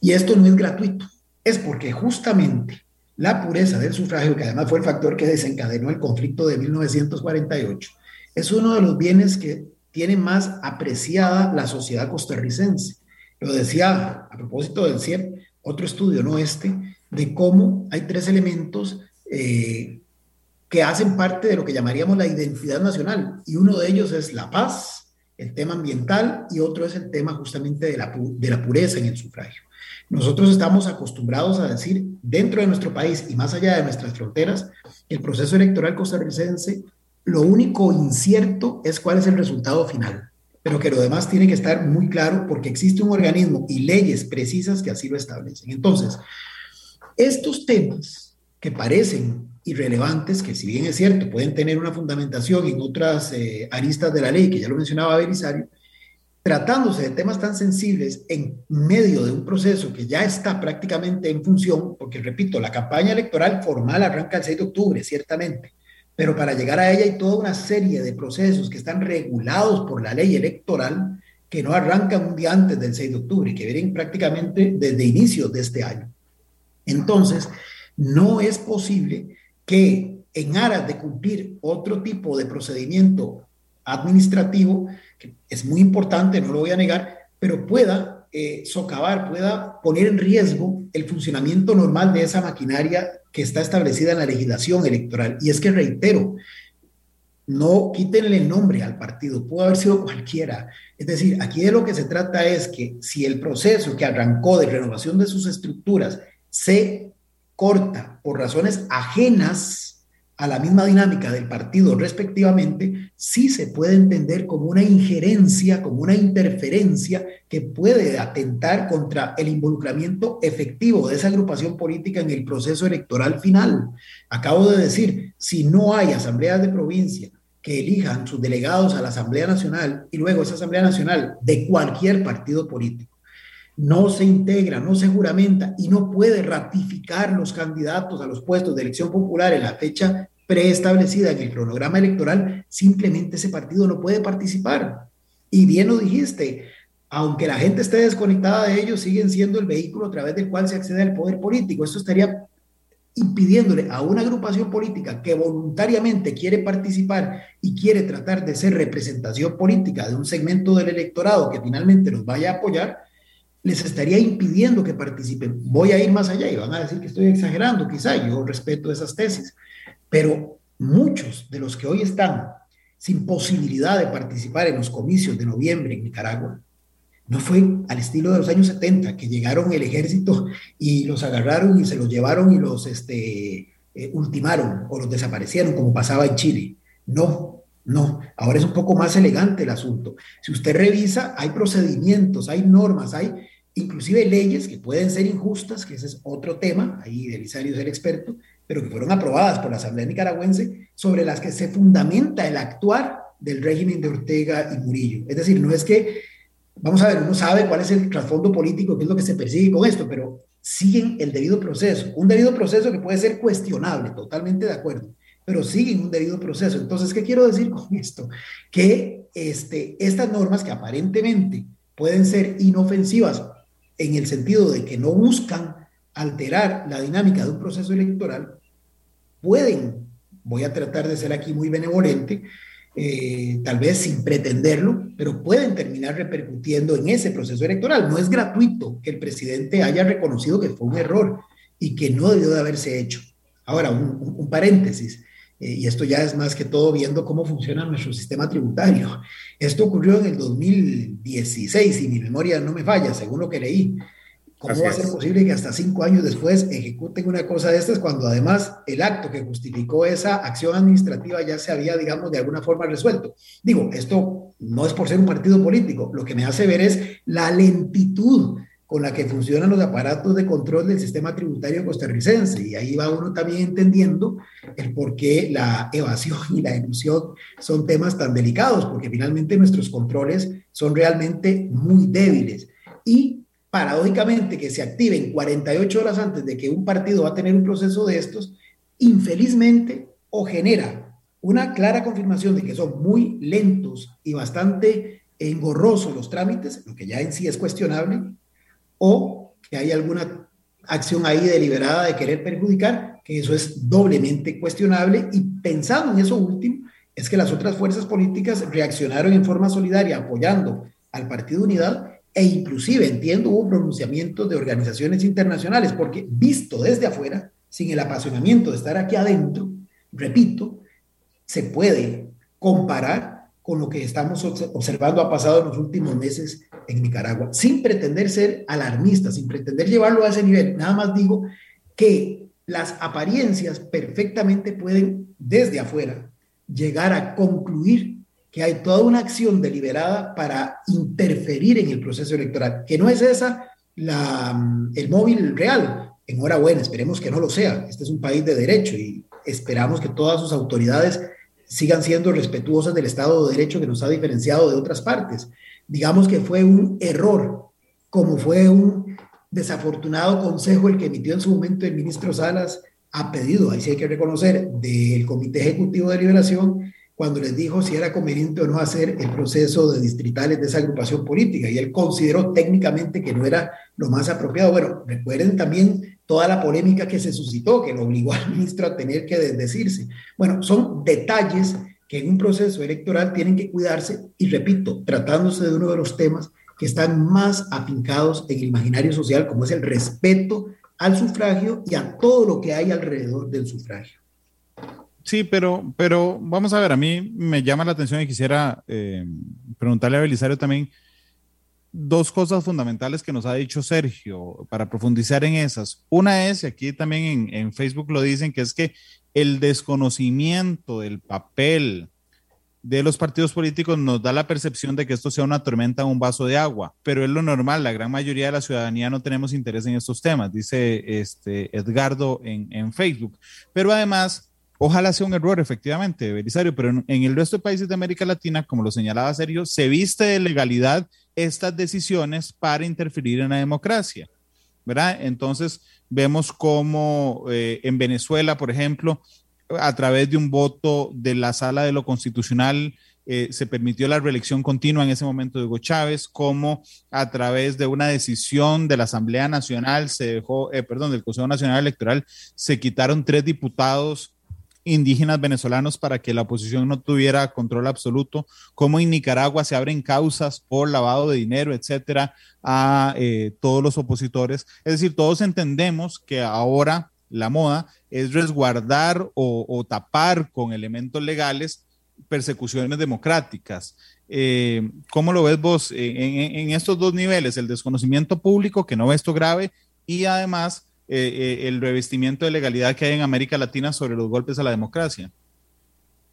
Y esto no es gratuito, es porque justamente la pureza del sufragio, que además fue el factor que desencadenó el conflicto de 1948, es uno de los bienes que tiene más apreciada la sociedad costarricense. Lo decía a propósito del CIEP, otro estudio, no este, de cómo hay tres elementos eh, que hacen parte de lo que llamaríamos la identidad nacional. Y uno de ellos es la paz, el tema ambiental y otro es el tema justamente de la, de la pureza en el sufragio. Nosotros estamos acostumbrados a decir, dentro de nuestro país y más allá de nuestras fronteras, el proceso electoral costarricense, lo único incierto es cuál es el resultado final, pero que lo demás tiene que estar muy claro porque existe un organismo y leyes precisas que así lo establecen. Entonces, estos temas que parecen irrelevantes, que si bien es cierto, pueden tener una fundamentación en otras eh, aristas de la ley, que ya lo mencionaba Belisario, tratándose de temas tan sensibles en medio de un proceso que ya está prácticamente en función, porque repito, la campaña electoral formal arranca el 6 de octubre, ciertamente, pero para llegar a ella hay toda una serie de procesos que están regulados por la ley electoral que no arrancan un día antes del 6 de octubre, que vienen prácticamente desde inicios de este año. Entonces, no es posible que en aras de cumplir otro tipo de procedimiento administrativo, que es muy importante, no lo voy a negar, pero pueda eh, socavar, pueda poner en riesgo el funcionamiento normal de esa maquinaria que está establecida en la legislación electoral. Y es que reitero, no quítenle el nombre al partido, pudo haber sido cualquiera. Es decir, aquí de lo que se trata es que si el proceso que arrancó de renovación de sus estructuras se corta por razones ajenas a la misma dinámica del partido respectivamente, sí se puede entender como una injerencia, como una interferencia que puede atentar contra el involucramiento efectivo de esa agrupación política en el proceso electoral final. Acabo de decir, si no hay asambleas de provincia que elijan sus delegados a la Asamblea Nacional y luego esa Asamblea Nacional de cualquier partido político, no se integra, no se juramenta y no puede ratificar los candidatos a los puestos de elección popular en la fecha preestablecida en el cronograma electoral, simplemente ese partido no puede participar. Y bien lo dijiste, aunque la gente esté desconectada de ellos, siguen siendo el vehículo a través del cual se accede al poder político. Esto estaría impidiéndole a una agrupación política que voluntariamente quiere participar y quiere tratar de ser representación política de un segmento del electorado que finalmente nos vaya a apoyar, les estaría impidiendo que participen. Voy a ir más allá y van a decir que estoy exagerando, quizá, yo respeto esas tesis, pero muchos de los que hoy están sin posibilidad de participar en los comicios de noviembre en Nicaragua, no fue al estilo de los años 70, que llegaron el ejército y los agarraron y se los llevaron y los este, eh, ultimaron o los desaparecieron, como pasaba en Chile. No, no, ahora es un poco más elegante el asunto. Si usted revisa, hay procedimientos, hay normas, hay inclusive leyes que pueden ser injustas, que ese es otro tema, ahí Belisario es el experto, pero que fueron aprobadas por la Asamblea Nicaragüense, sobre las que se fundamenta el actuar del régimen de Ortega y Murillo. Es decir, no es que, vamos a ver, uno sabe cuál es el trasfondo político, qué es lo que se persigue con esto, pero siguen el debido proceso. Un debido proceso que puede ser cuestionable, totalmente de acuerdo, pero siguen un debido proceso. Entonces, ¿qué quiero decir con esto? Que este, estas normas que aparentemente pueden ser inofensivas en el sentido de que no buscan alterar la dinámica de un proceso electoral, pueden, voy a tratar de ser aquí muy benevolente, eh, tal vez sin pretenderlo, pero pueden terminar repercutiendo en ese proceso electoral. No es gratuito que el presidente haya reconocido que fue un error y que no debió de haberse hecho. Ahora, un, paréntesis, eh, y esto ya es más que todo viendo cómo funciona nuestro sistema tributario. Esto ocurrió en el 2016, si mi memoria no me falla, según lo que leí. ¿Cómo va a ser posible que hasta cinco años después ejecuten una cosa de estas cuando además el acto que justificó esa acción administrativa ya se había, digamos, de alguna forma resuelto? Digo, esto no es por ser un partido político, lo que me hace ver es la lentitud con la que funcionan los aparatos de control del sistema tributario costarricense. Y ahí va uno también entendiendo el por qué la evasión y la ilusión son temas tan delicados, porque finalmente nuestros controles son realmente muy débiles. Y paradójicamente que se activen 48 horas antes de que un partido va a tener un proceso de estos, infelizmente o genera una clara confirmación de que son muy lentos y bastante engorrosos los trámites, lo que ya en sí es cuestionable, o que hay alguna acción ahí deliberada de querer perjudicar, que eso es doblemente cuestionable. Y pensando en eso último, es que las otras fuerzas políticas reaccionaron en forma solidaria apoyando al Partido Unidad e inclusive entiendo hubo pronunciamientos de organizaciones internacionales, porque visto desde afuera, sin el apasionamiento de estar aquí adentro, repito, se puede comparar con lo que estamos observando ha pasado en los últimos meses en Nicaragua, sin pretender ser alarmista, sin pretender llevarlo a ese nivel. Nada más digo que las apariencias perfectamente pueden desde afuera llegar a concluir que hay toda una acción deliberada para interferir en el proceso electoral, que no es esa el móvil real. Enhorabuena, esperemos que no lo sea. Este es un país de derecho y esperamos que todas sus autoridades sigan siendo respetuosas del Estado de Derecho que nos ha diferenciado de otras partes. Digamos que fue un error, como fue un desafortunado consejo el que emitió en su momento el ministro Salas a pedido, ahí sí hay que reconocer, del Comité Ejecutivo de Liberación, cuando les dijo si era conveniente o no hacer el proceso de distritales de esa agrupación política, y él consideró técnicamente que no era lo más apropiado. Bueno, recuerden también toda la polémica que se suscitó, que lo obligó al ministro a tener que desdecirse. Bueno, son detalles que en un proceso electoral tienen que cuidarse y repito, tratándose de uno de los temas que están más afincados en el imaginario social, como es el respeto al sufragio y a todo lo que hay alrededor del sufragio. Sí, pero, pero vamos a ver, a mí me llama la atención y quisiera eh, preguntarle a Belisario también, dos cosas fundamentales que nos ha dicho Sergio para profundizar en esas. Una es, y aquí también en, Facebook lo dicen, que es que el desconocimiento del papel de los partidos políticos nos da la percepción de que esto sea una tormenta en un vaso de agua, pero es lo normal, la gran mayoría de la ciudadanía no tenemos interés en estos temas, dice este Edgardo en, en Facebook. Pero además, Ojalá sea un error, efectivamente, Belisario, pero en, el resto de países de América Latina, como lo señalaba Sergio, se viste de legalidad estas decisiones para interferir en la democracia, ¿verdad? Entonces, vemos cómo eh, en Venezuela, por ejemplo, a través de un voto de la sala de lo constitucional, eh, se permitió la reelección continua en ese momento de Hugo Chávez, como a través de una decisión de la Asamblea Nacional, se dejó, eh, perdón, del Consejo Nacional Electoral, se quitaron tres diputados indígenas venezolanos para que la oposición no tuviera control absoluto, como en Nicaragua se abren causas por lavado de dinero, etcétera, a eh, todos los opositores. Es decir, todos entendemos que ahora la moda es resguardar o, tapar con elementos legales persecuciones democráticas. Eh, ¿Cómo lo ves vos en, en estos dos niveles? El desconocimiento público, que no ve esto grave, y además eh, el revestimiento de legalidad que hay en América Latina sobre los golpes a la democracia.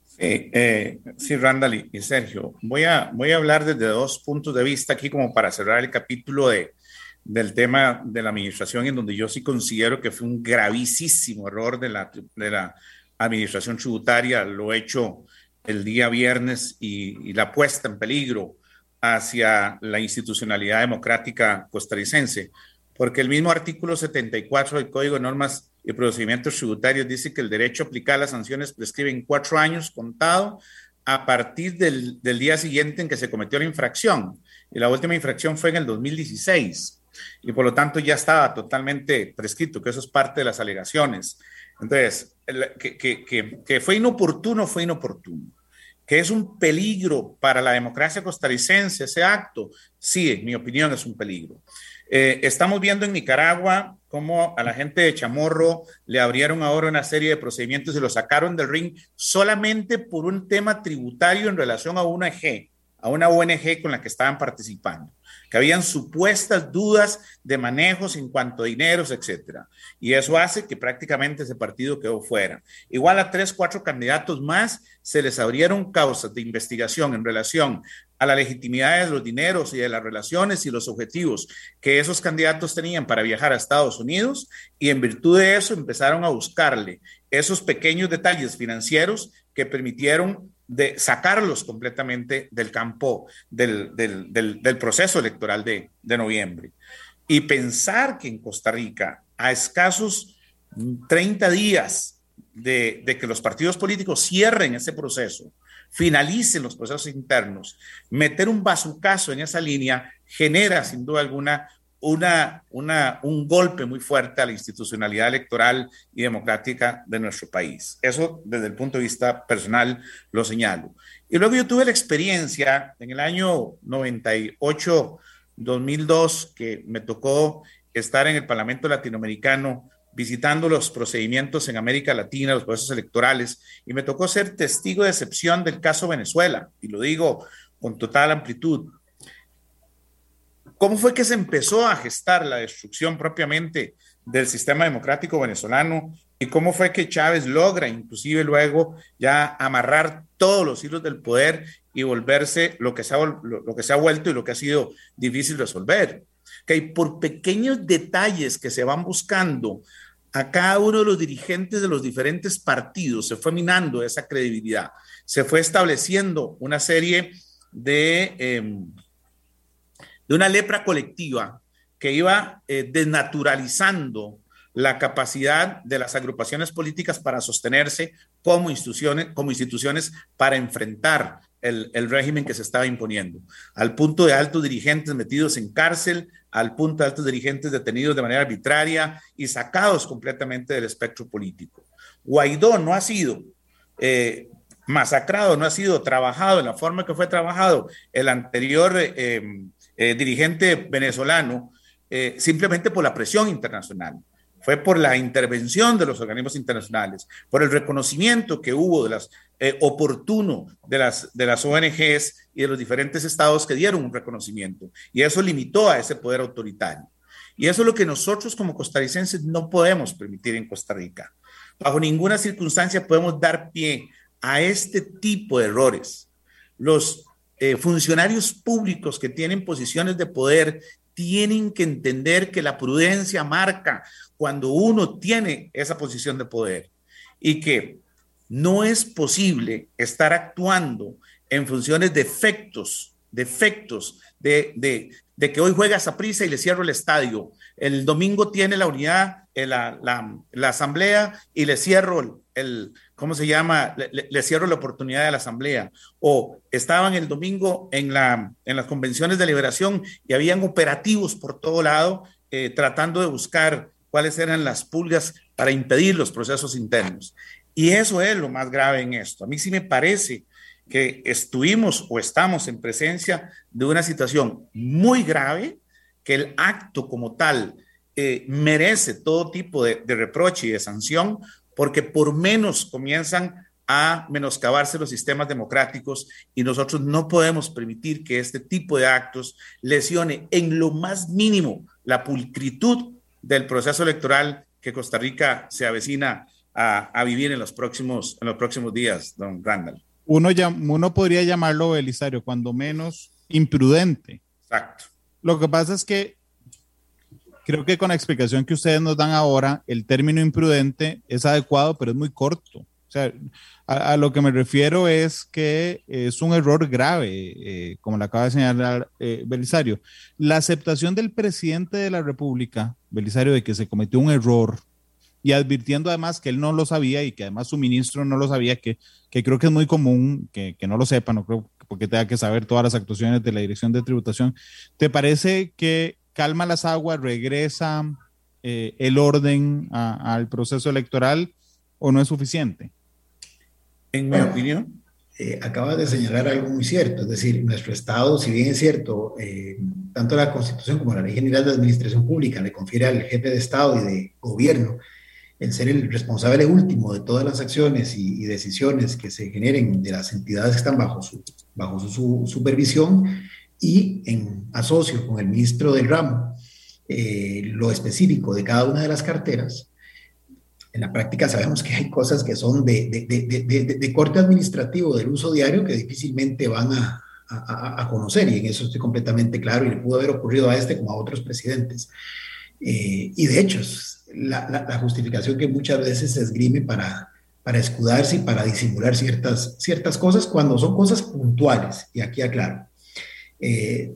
Sí, eh, Randall y, Sergio, voy a, voy a hablar desde dos puntos de vista aquí como para cerrar el capítulo de, del tema de la administración, en donde yo sí considero que fue un gravísimo error de la, de la administración tributaria, lo hecho el día viernes y la puesta en peligro hacia la institucionalidad democrática costarricense porque el mismo artículo 74 del Código de Normas y Procedimientos Tributarios dice que el derecho a aplicar las sanciones prescribe en cuatro años contado a partir del, día siguiente en que se cometió la infracción. Y la última infracción fue en el 2016. Y por lo tanto ya estaba totalmente prescrito, que eso es parte de las alegaciones. Entonces, que, que, que fue inoportuno, fue inoportuno que es un peligro para la democracia costarricense ese acto, sí, en mi opinión es un peligro. Eh, estamos viendo en Nicaragua cómo a la gente de Chamorro le abrieron ahora una serie de procedimientos y lo sacaron del ring solamente por un tema tributario en relación a una ONG, a una ONG con la que estaban participando, que habían supuestas dudas de manejos en cuanto a dineros, etcétera. Y eso hace que prácticamente ese partido quedó fuera. Igual a tres, cuatro candidatos más se les abrieron causas de investigación en relación a la legitimidad de los dineros y de las relaciones y los objetivos que esos candidatos tenían para viajar a Estados Unidos y en virtud de eso empezaron a buscarle esos pequeños detalles financieros que permitieron de sacarlos completamente del campo del, proceso electoral de, noviembre. Y pensar que en Costa Rica, a escasos 30 días de, de que los partidos políticos cierren ese proceso, finalicen los procesos internos, meter un bazucazo en esa línea genera sin duda alguna una, una, un golpe muy fuerte a la institucionalidad electoral y democrática de nuestro país. Eso desde el punto de vista personal lo señalo. Y luego yo tuve la experiencia en el año 98, 2002, que me tocó estar en el Parlamento Latinoamericano visitando los procedimientos en América Latina, los procesos electorales, y me tocó ser testigo de excepción del caso Venezuela, y lo digo con total amplitud. ¿Cómo fue que se empezó a gestar la destrucción propiamente del sistema democrático venezolano y cómo fue que Chávez logra inclusive luego ya amarrar todos los hilos del poder y volverse lo que se ha, vuelto y lo que ha sido difícil resolver? Que por pequeños detalles que se van buscando a cada uno de los dirigentes de los diferentes partidos, se fue minando esa credibilidad, se fue estableciendo una serie de, em, de una lepra colectiva que iba eh, desnaturalizando la capacidad de las agrupaciones políticas para sostenerse como instituciones, como instituciones para enfrentar el, régimen que se estaba imponiendo, al punto de altos dirigentes metidos en cárcel, al punto de altos dirigentes detenidos de manera arbitraria y sacados completamente del espectro político. Guaidó no ha sido eh, masacrado, no ha sido trabajado en la forma que fue trabajado el anterior eh, eh, dirigente venezolano, simplemente por la presión internacional fue por la intervención de los organismos internacionales, por el reconocimiento que hubo de las eh, oportuno de las, de las ONGs y de los diferentes estados que dieron un reconocimiento. Y eso limitó a ese poder autoritario. Y eso es lo que nosotros como costarricenses no podemos permitir en Costa Rica. Bajo ninguna circunstancia podemos dar pie a este tipo de errores. Los eh, funcionarios públicos que tienen posiciones de poder tienen que entender que la prudencia marca cuando uno tiene esa posición de poder y que no es posible estar actuando en funciones de efectos, de efectos, de, de, de que hoy juega esa prisa y le cierro el estadio. El domingo tiene la unidad, eh, la, la, la asamblea y le cierro el, ¿cómo se llama? Le, cierro la oportunidad de la asamblea. O estaban el domingo en, la, en las convenciones de liberación y habían operativos por todo lado eh, tratando de buscar cuáles eran las pulgas para impedir los procesos internos. Y eso es lo más grave en esto. A mí sí me parece que estuvimos o estamos en presencia de una situación muy grave, que el acto como tal eh, merece todo tipo de, de reproche y de sanción, porque por menos comienzan a menoscabarse los sistemas democráticos y nosotros no podemos permitir que este tipo de actos lesione en lo más mínimo la pulcritud del proceso electoral que Costa Rica se avecina a, a vivir en los, próximos, en los próximos días, don Randall. Uno, ya, uno podría llamarlo, Belisario, cuando menos imprudente. Exacto. Lo que pasa es que creo que con la explicación que ustedes nos dan ahora, el término imprudente es adecuado, pero es muy corto. O sea, a, lo que me refiero es que es un error grave, eh, como le acaba de señalar eh, Belisario. La aceptación del presidente de la República, Belisario, de que se cometió un error y advirtiendo además que él no lo sabía y que además su ministro no lo sabía, que, que creo que es muy común que, que no lo sepa, no creo porque tenga que saber todas las actuaciones de la Dirección de Tributación. ¿Te parece que calma las aguas, regresa eh, el orden al proceso electoral o no es suficiente? En mi opinión. Eh, acaba de señalar algo muy cierto, es decir, nuestro Estado, si bien es cierto, eh, tanto la Constitución como la Ley General de Administración Pública le confiere al jefe de Estado y de gobierno el ser el responsable último de todas las acciones y, y decisiones que se generen de las entidades que están bajo su, bajo su, su supervisión, y en asocio con el ministro del ramo eh, lo específico de cada una de las carteras, en la práctica sabemos que hay cosas que son de, de, de, de corte administrativo del uso diario que difícilmente van a, a, a, conocer y en eso estoy completamente claro y le pudo haber ocurrido a este como a otros presidentes. Eh, y de hecho, la, la, la, justificación que muchas veces se esgrime para, para escudarse y para disimular ciertas, ciertas cosas cuando son cosas puntuales, y aquí aclaro, eh,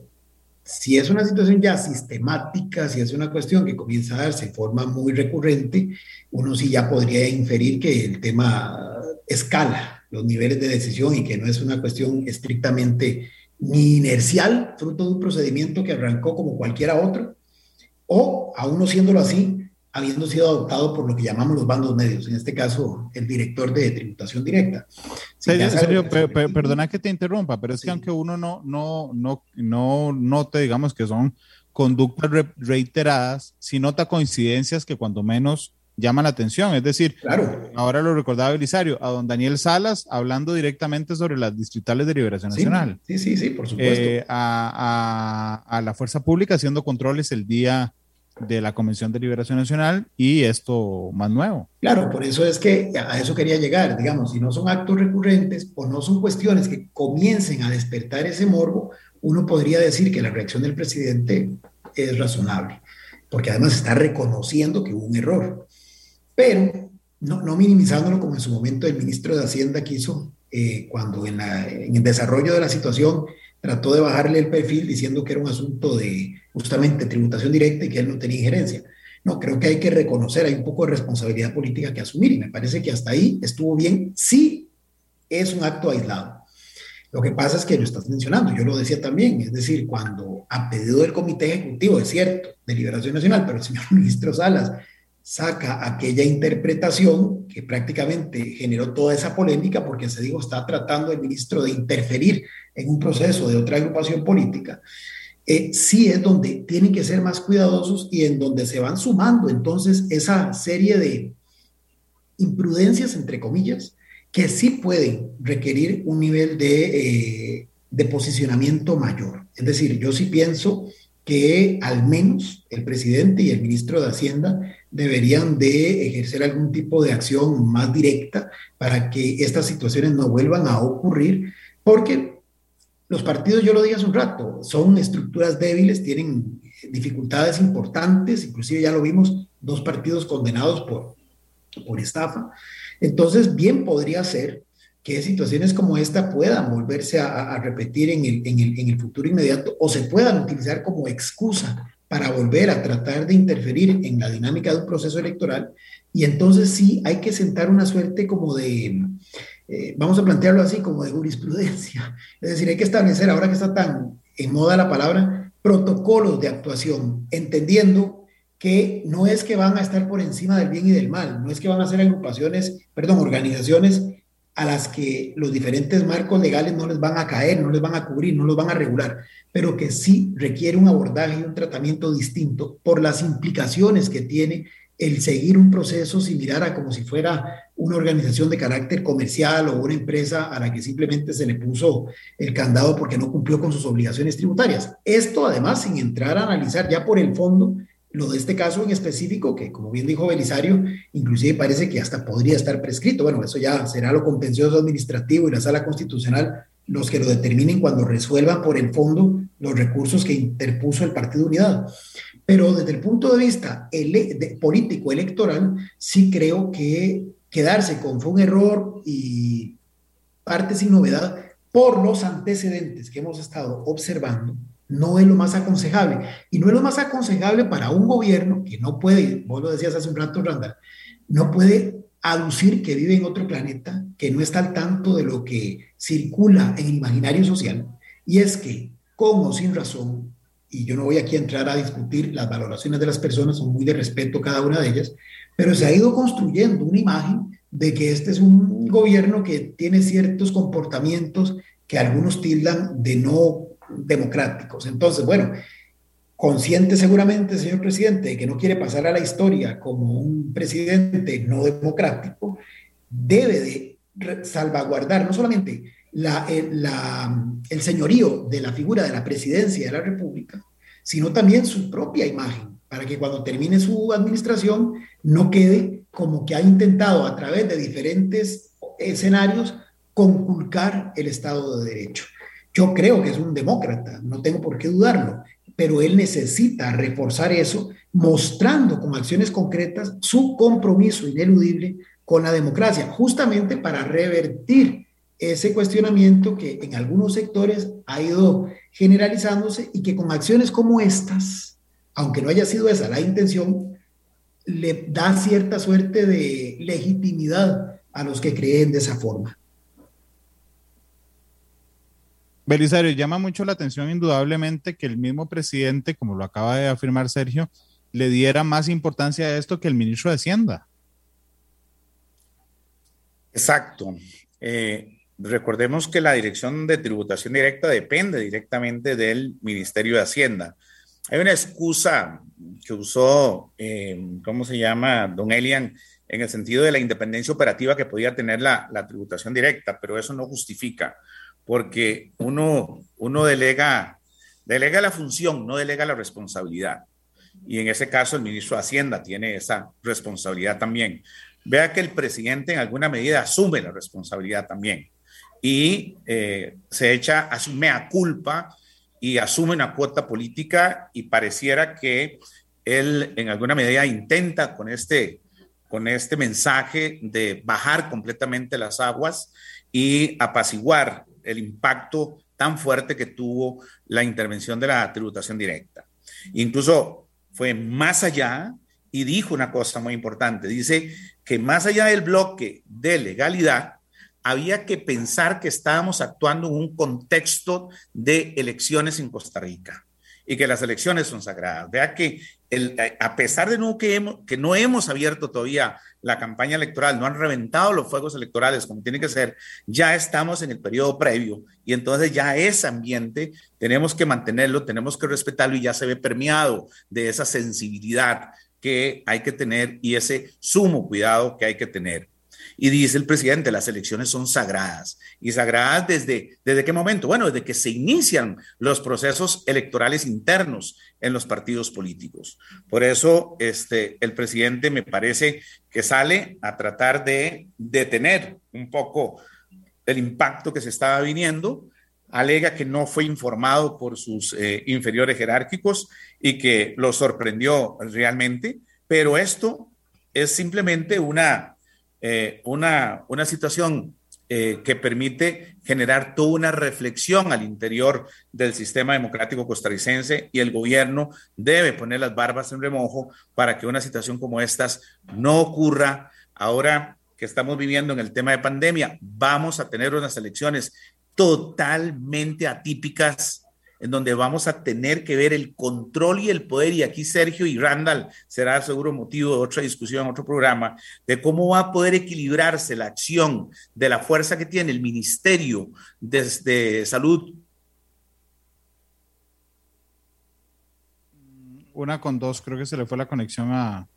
si es una situación ya sistemática, si es una cuestión que comienza a darse en forma muy recurrente, uno sí ya podría inferir que el tema escala los niveles de decisión y que no es una cuestión estrictamente ni inercial, fruto de un procedimiento que arrancó como cualquiera otro, o aún no siéndolo así, habiendo sido adoptado por lo que llamamos los bandos medios, en este caso el director de tributación directa. Serio, serio per, per, perdona que te interrumpa, pero es sí. que aunque uno no, no, no, no note, digamos que son conductas reiteradas, si nota coincidencias que cuando menos llama la atención. Es decir, claro. ahora lo recordaba Belisario, a don Daniel Salas hablando directamente sobre las distritales de liberación nacional. Sí, sí, sí, por supuesto. Eh, a, a, a, la fuerza pública haciendo controles el día de la Convención de Liberación Nacional y esto más nuevo. Claro, por eso es que a eso quería llegar, digamos, si no son actos recurrentes o no son cuestiones que comiencen a despertar ese morbo, uno podría decir que la reacción del presidente es razonable, porque además está reconociendo que hubo un error, pero no, no minimizándolo como en su momento el ministro de Hacienda quiso eh, cuando en, en el desarrollo de la situación trató de bajarle el perfil diciendo que era un asunto de justamente tributación directa y que él no tenía injerencia. No, creo que hay que reconocer, hay un poco de responsabilidad política que asumir y me parece que hasta ahí estuvo bien, sí es un acto aislado. Lo que pasa es que lo estás mencionando, yo lo decía también, es decir, cuando a pedido del Comité Ejecutivo, es cierto, de Liberación Nacional, pero el señor [laughs] ministro Salas saca aquella interpretación que prácticamente generó toda esa polémica porque se dijo está tratando el ministro de interferir en un proceso de otra agrupación política, eh, sí es donde tienen que ser más cuidadosos y en donde se van sumando entonces esa serie de imprudencias, entre comillas, que sí pueden requerir un nivel de, eh, de posicionamiento mayor. Es decir, yo sí pienso que al menos el presidente y el ministro de Hacienda deberían de ejercer algún tipo de acción más directa para que estas situaciones no vuelvan a ocurrir, porque los partidos, yo lo dije hace un rato, son estructuras débiles, tienen dificultades importantes, inclusive ya lo vimos, dos partidos condenados por, por estafa. Entonces, bien podría ser que situaciones como esta puedan volverse a, repetir en el, en, el, en el, futuro inmediato o se puedan utilizar como excusa para volver a tratar de interferir en la dinámica de un proceso electoral. Y entonces sí hay que sentar una suerte como de, eh, vamos a plantearlo así, como de jurisprudencia. Es decir, hay que establecer, ahora que está tan en moda la palabra, protocolos de actuación, entendiendo que no es que van a estar por encima del bien y del mal, no es que van a ser agrupaciones, perdón, organizaciones a las que los diferentes marcos legales no les van a caer, no les van a cubrir, no los van a regular, pero que sí requiere un abordaje y un tratamiento distinto por las implicaciones que tiene el seguir un proceso similar a como si fuera una organización de carácter comercial o una empresa a la que simplemente se le puso el candado porque no cumplió con sus obligaciones tributarias. Esto además sin entrar a analizar ya por el fondo lo de este caso en específico, que como bien dijo Belisario, inclusive parece que hasta podría estar prescrito. Bueno, eso ya será lo contencioso administrativo y la sala constitucional los que lo determinen cuando resuelvan por el fondo los recursos que interpuso el Partido Unidad. Pero desde el punto de vista político electoral, sí creo que quedarse con fue un error y parte sin novedad por los antecedentes que hemos estado observando, no es lo más aconsejable. Y no es lo más aconsejable para un gobierno que no puede, vos lo decías hace un rato, Randall, no puede aducir que vive en otro planeta, que no está al tanto de lo que circula en el imaginario social. Y es que, como sin razón, y yo no voy aquí a entrar a discutir las valoraciones de las personas, son muy de respeto cada una de ellas, pero se ha ido construyendo una imagen de que este es un gobierno que tiene ciertos comportamientos que algunos tildan de no democráticos. Entonces, bueno, consciente seguramente, señor presidente, de que no quiere pasar a la historia como un presidente no democrático, debe de salvaguardar no solamente el, el señorío de la figura de la presidencia de la República, sino también su propia imagen, para que cuando termine su administración no quede como que ha intentado a través de diferentes escenarios conculcar el Estado de Derecho. Yo creo que es un demócrata, no tengo por qué dudarlo, pero él necesita reforzar eso mostrando con acciones concretas su compromiso ineludible con la democracia, justamente para revertir ese cuestionamiento que en algunos sectores ha ido generalizándose y que con acciones como estas, aunque no haya sido esa la intención, le da cierta suerte de legitimidad a los que creen de esa forma. Belisario, llama mucho la atención indudablemente que el mismo presidente, como lo acaba de afirmar Sergio, le diera más importancia a esto que el ministro de Hacienda. Exacto. Eh, recordemos que la Dirección de Tributación Directa depende directamente del Ministerio de Hacienda. Hay una excusa que usó, eh, ¿cómo se llama? Don Elian, en el sentido de la independencia operativa que podía tener la, la tributación directa, pero eso no justifica, porque uno, uno delega, delega la función, no delega la responsabilidad. Y en ese caso el ministro de Hacienda tiene esa responsabilidad también. Vea que el presidente en alguna medida asume la responsabilidad también y eh, se echa, a culpa y asume una cuota política y pareciera que él en alguna medida intenta con este, con este mensaje de bajar completamente las aguas y apaciguar el impacto tan fuerte que tuvo la intervención de la tributación directa. Incluso fue más allá y dijo una cosa muy importante. Dice que más allá del bloque de legalidad, había que pensar que estábamos actuando en un contexto de elecciones en Costa Rica y que las elecciones son sagradas. Vea que el, a pesar de no que no hemos abierto todavía la campaña electoral, no han reventado los fuegos electorales como tiene que ser, ya estamos en el periodo previo y entonces ya ese ambiente tenemos que mantenerlo, tenemos que respetarlo y ya se ve permeado de esa sensibilidad que hay que tener y ese sumo cuidado que hay que tener. Y dice el presidente, las elecciones son sagradas. ¿Y sagradas desde, desde qué momento? Bueno, desde que se inician los procesos electorales internos en los partidos políticos. Por eso, este, el presidente me parece que sale a tratar de detener un poco el impacto que se estaba viniendo, alega que no fue informado por sus eh, inferiores jerárquicos y que lo sorprendió realmente, pero esto es simplemente una eh, una, una situación eh, que permite generar toda una reflexión al interior del sistema democrático costarricense y el gobierno debe poner las barbas en remojo para que una situación como estas no ocurra ahora que estamos viviendo en el tema de pandemia. Vamos a tener unas elecciones totalmente atípicas en donde vamos a tener que ver el control y el poder, y aquí Sergio y Randall será seguro motivo de otra discusión, otro programa, de cómo va a poder equilibrarse la acción de la fuerza que tiene el Ministerio de, Salud. Una con dos, creo que se le fue la conexión a,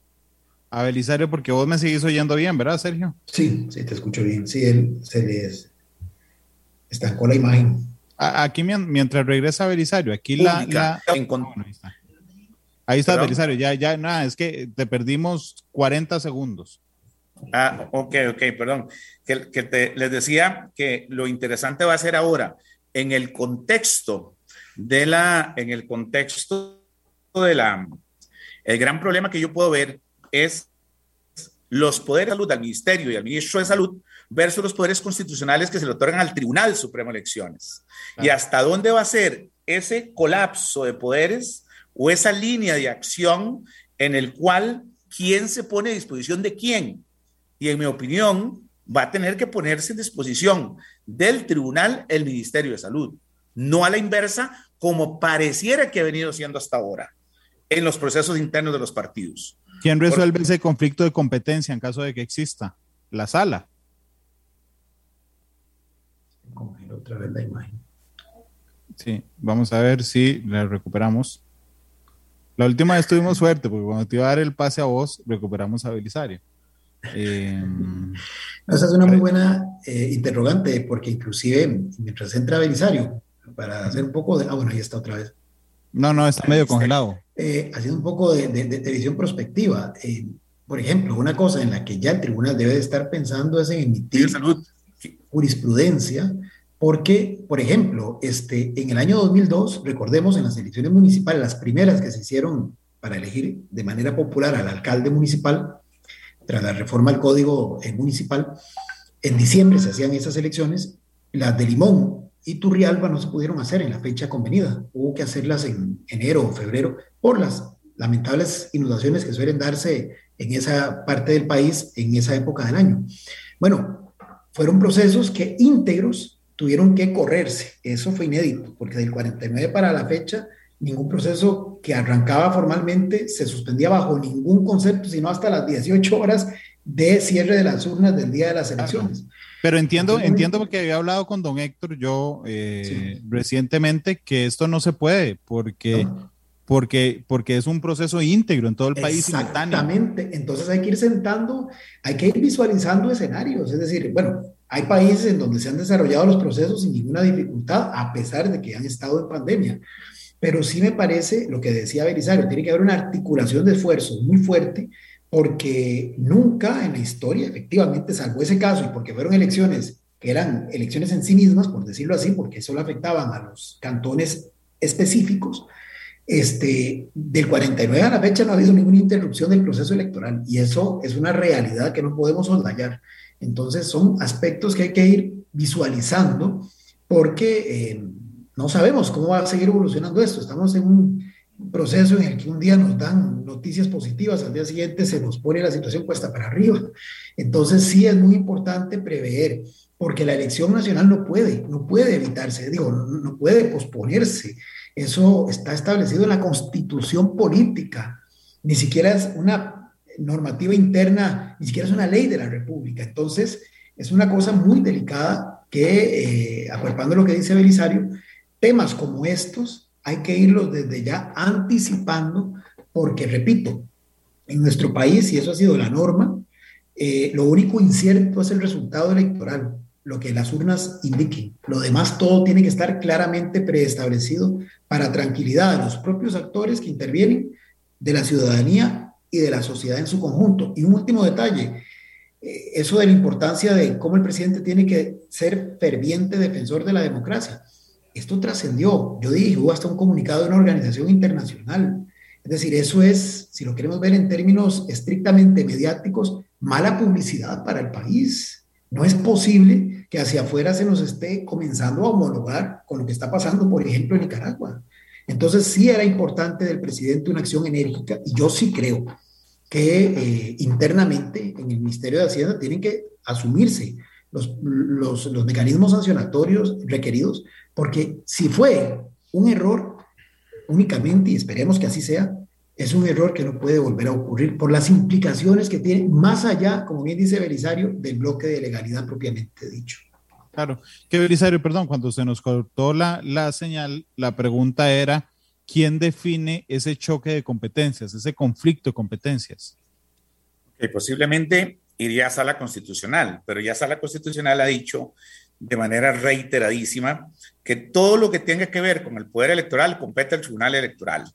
a Belisario, porque vos me seguís oyendo bien, ¿verdad, Sergio? Sí, sí, te escucho bien. Sí, él se les estancó la imagen. Aquí mientras regresa Belisario, aquí la... ahí está, Belisario, ya, ya, nada, es que te perdimos 40 segundos. Ah, ok, ok, perdón. Que, que les decía que lo interesante va a ser ahora, en el contexto de la, en el contexto de la, el gran problema que yo puedo ver es los poderes de salud al ministerio y al ministro de salud versus los poderes constitucionales que se le otorgan al Tribunal Supremo de Elecciones. Y hasta dónde va a ser ese colapso de poderes o esa línea de acción en el cual quién se pone a disposición de quién. Y en mi opinión, va a tener que ponerse en disposición del tribunal el Ministerio de Salud, no a la inversa, como pareciera que ha venido siendo hasta ahora en los procesos internos de los partidos. ¿Quién resuelve ese conflicto de competencia en caso de que exista? La sala. otra vez la imagen. Sí, vamos a ver si la recuperamos. La última vez tuvimos suerte, porque cuando te iba a dar el pase a vos, recuperamos a Belisario. Em, esa es una muy buena eh, interrogante, porque inclusive mientras entra Belisario, para hacer un poco de... Ah, bueno, ahí está otra vez. No, no, está medio congelado. Eh, haciendo un poco de, visión prospectiva. Eh, por ejemplo, una cosa en la que ya el tribunal debe de estar pensando es en emitir jurisprudencia porque, por ejemplo, este, en el año 2002, recordemos en las elecciones municipales, las primeras que se hicieron para elegir de manera popular al alcalde municipal, tras la reforma al código eh, municipal, en diciembre se hacían esas elecciones, las de Limón y Turrialba no se pudieron hacer en la fecha convenida, hubo que hacerlas en enero o febrero por las lamentables inundaciones que suelen darse en esa parte del país en esa época del año. Bueno, fueron procesos que íntegros tuvieron que correrse. Eso fue inédito, porque del 49 para la fecha, ningún proceso que arrancaba formalmente se suspendía bajo ningún concepto, sino hasta las 18 horas de cierre de las urnas del día de las elecciones. Pero entiendo, entiendo porque había hablado con don Héctor yo eh, recientemente que esto no se puede, porque porque, porque es un proceso íntegro en todo el país. Exactamente, entonces hay que ir sentando, hay que ir visualizando escenarios, es decir, bueno, hay países en donde se han desarrollado los procesos sin ninguna dificultad, a pesar de que han estado en pandemia. Pero sí me parece, lo que decía Belisario, tiene que haber una articulación de esfuerzos muy fuerte, porque nunca en la historia, efectivamente, salvo ese caso, y porque fueron elecciones que eran elecciones en sí mismas, por decirlo así, porque solo afectaban a los cantones específicos, este, del 49 a la fecha no ha habido ninguna interrupción del proceso electoral y eso es una realidad que no podemos soslayar. Entonces son aspectos que hay que ir visualizando porque eh, no sabemos cómo va a seguir evolucionando esto. Estamos en un proceso en el que un día nos dan noticias positivas, al día siguiente se nos pone la situación cuesta para arriba. Entonces sí es muy importante prever, porque la elección nacional no puede, no puede evitarse, digo, no puede posponerse. Eso está establecido en la constitución política, ni siquiera es una normativa interna, ni siquiera es una ley de la República. Entonces, es una cosa muy delicada que, eh, lo que dice Belisario, temas como estos hay que irlos desde ya anticipando, porque, repito, en nuestro país, y eso ha sido la norma, eh, lo único incierto es el resultado electoral lo que las urnas indiquen. Lo demás todo tiene que estar claramente preestablecido para tranquilidad de los propios actores que intervienen, de la ciudadanía y de la sociedad en su conjunto. Y un último detalle, eh, eso de la importancia de cómo el presidente tiene que ser ferviente defensor de la democracia. Esto trascendió. Yo dije, hubo hasta un comunicado de una organización internacional. Es decir, eso es, si lo queremos ver en términos estrictamente mediáticos, mala publicidad para el país. No es posible que hacia afuera se nos esté comenzando a homologar con lo que está pasando, por ejemplo, en Nicaragua. Entonces sí era importante del presidente una acción enérgica y yo sí creo que eh, internamente en el Ministerio de Hacienda tienen que asumirse los, los, los mecanismos sancionatorios requeridos, porque si fue un error únicamente, y esperemos que así sea, es un error que no puede volver a ocurrir por las implicaciones que tiene más allá, como bien dice Belisario, del bloque de legalidad propiamente dicho. Claro, que Belisario, perdón, cuando se nos cortó la, la señal, la pregunta era, ¿quién define ese choque de competencias, ese conflicto de competencias? Que posiblemente iría a sala constitucional, pero ya sala constitucional ha dicho de manera reiteradísima que todo lo que tenga que ver con el poder electoral compete al Tribunal Electoral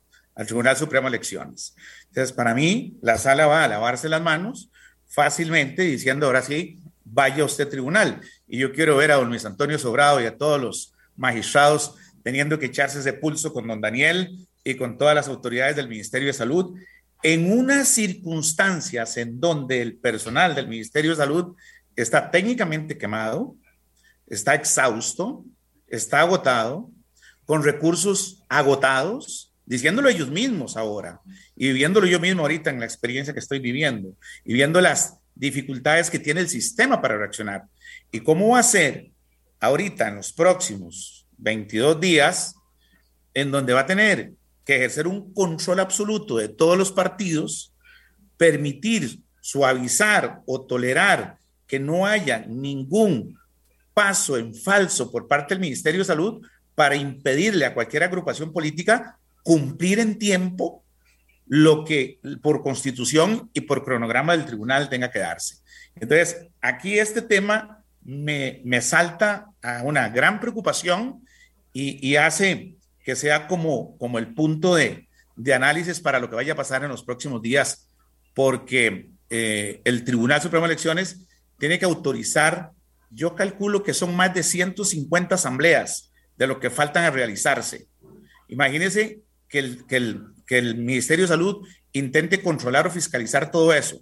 al Tribunal Supremo de Elecciones. Entonces, para mí, la sala va a lavarse las manos fácilmente diciendo, ahora sí, vaya usted tribunal. Y yo quiero ver a don Luis Antonio Sobrado y a todos los magistrados teniendo que echarse ese pulso con don Daniel y con todas las autoridades del Ministerio de Salud en unas circunstancias en donde el personal del Ministerio de Salud está técnicamente quemado, está exhausto, está agotado, con recursos agotados, diciéndolo ellos mismos ahora y viviéndolo yo mismo ahorita en la experiencia que estoy viviendo y viendo las dificultades que tiene el sistema para reaccionar. ¿Y cómo va a ser ahorita en los próximos 22 días en donde va a tener ejercer un control absoluto de todos los partidos, permitir suavizar o tolerar que no haya ningún paso en falso por parte del Ministerio de Salud para impedirle a cualquier agrupación política cumplir en tiempo lo que por constitución y por cronograma del tribunal tenga que darse. Entonces, aquí este tema me, salta a una gran preocupación y, hace que sea como, como el punto de, análisis para lo que vaya a pasar en los próximos días, porque eh, el Tribunal Supremo de Elecciones tiene que autorizar, yo calculo que son más de 150 asambleas de lo que faltan a realizarse. Imagínense que el, que el, que el Ministerio de Salud intente controlar o fiscalizar todo eso.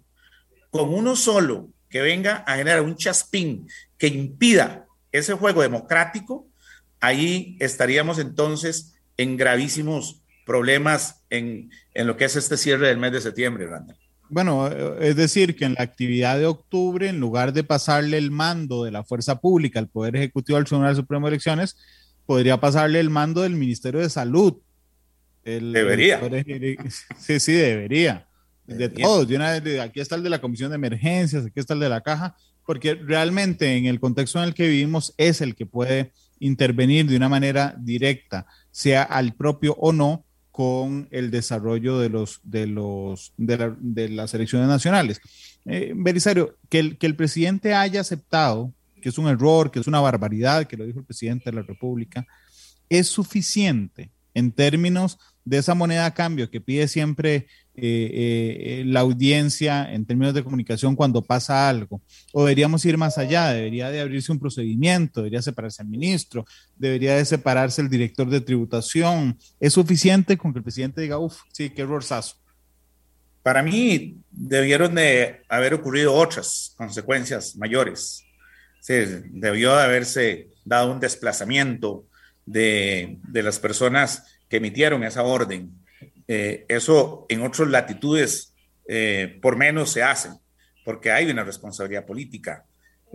Con uno solo que venga a generar un chaspín que impida ese juego democrático, ahí estaríamos entonces en gravísimos problemas en, en lo que es este cierre del mes de septiembre, Randall. Bueno, es decir, que en la actividad de octubre, en lugar de pasarle el mando de la fuerza pública al Poder Ejecutivo al Tribunal Supremo de Elecciones, podría pasarle el mando del Ministerio de Salud debería. sí, sí, debería. De todos. De aquí está el de la Comisión de Emergencias, aquí está el de la Caja, porque realmente en el contexto en el que vivimos es el que puede intervenir de una manera directa, sea al propio o no con el desarrollo de, los, de, los, de, las elecciones nacionales. Eh, Belisario, que el, que el presidente haya aceptado que es un error, que es una barbaridad, que lo dijo el presidente de la República, es suficiente en términos de esa moneda a cambio que pide siempre eh, eh, la audiencia en términos de comunicación cuando pasa algo. O deberíamos ir más allá, debería de abrirse un procedimiento, debería separarse el ministro, debería de separarse el director de tributación. ¿Es suficiente con que el presidente diga, uff, sí, qué errorzazo? Para mí debieron de haber ocurrido otras consecuencias mayores. Sí, debió de haberse dado un desplazamiento de, de las personas que emitieron esa orden. Eh, eso en otras latitudes eh, por menos se hace, porque hay una responsabilidad política.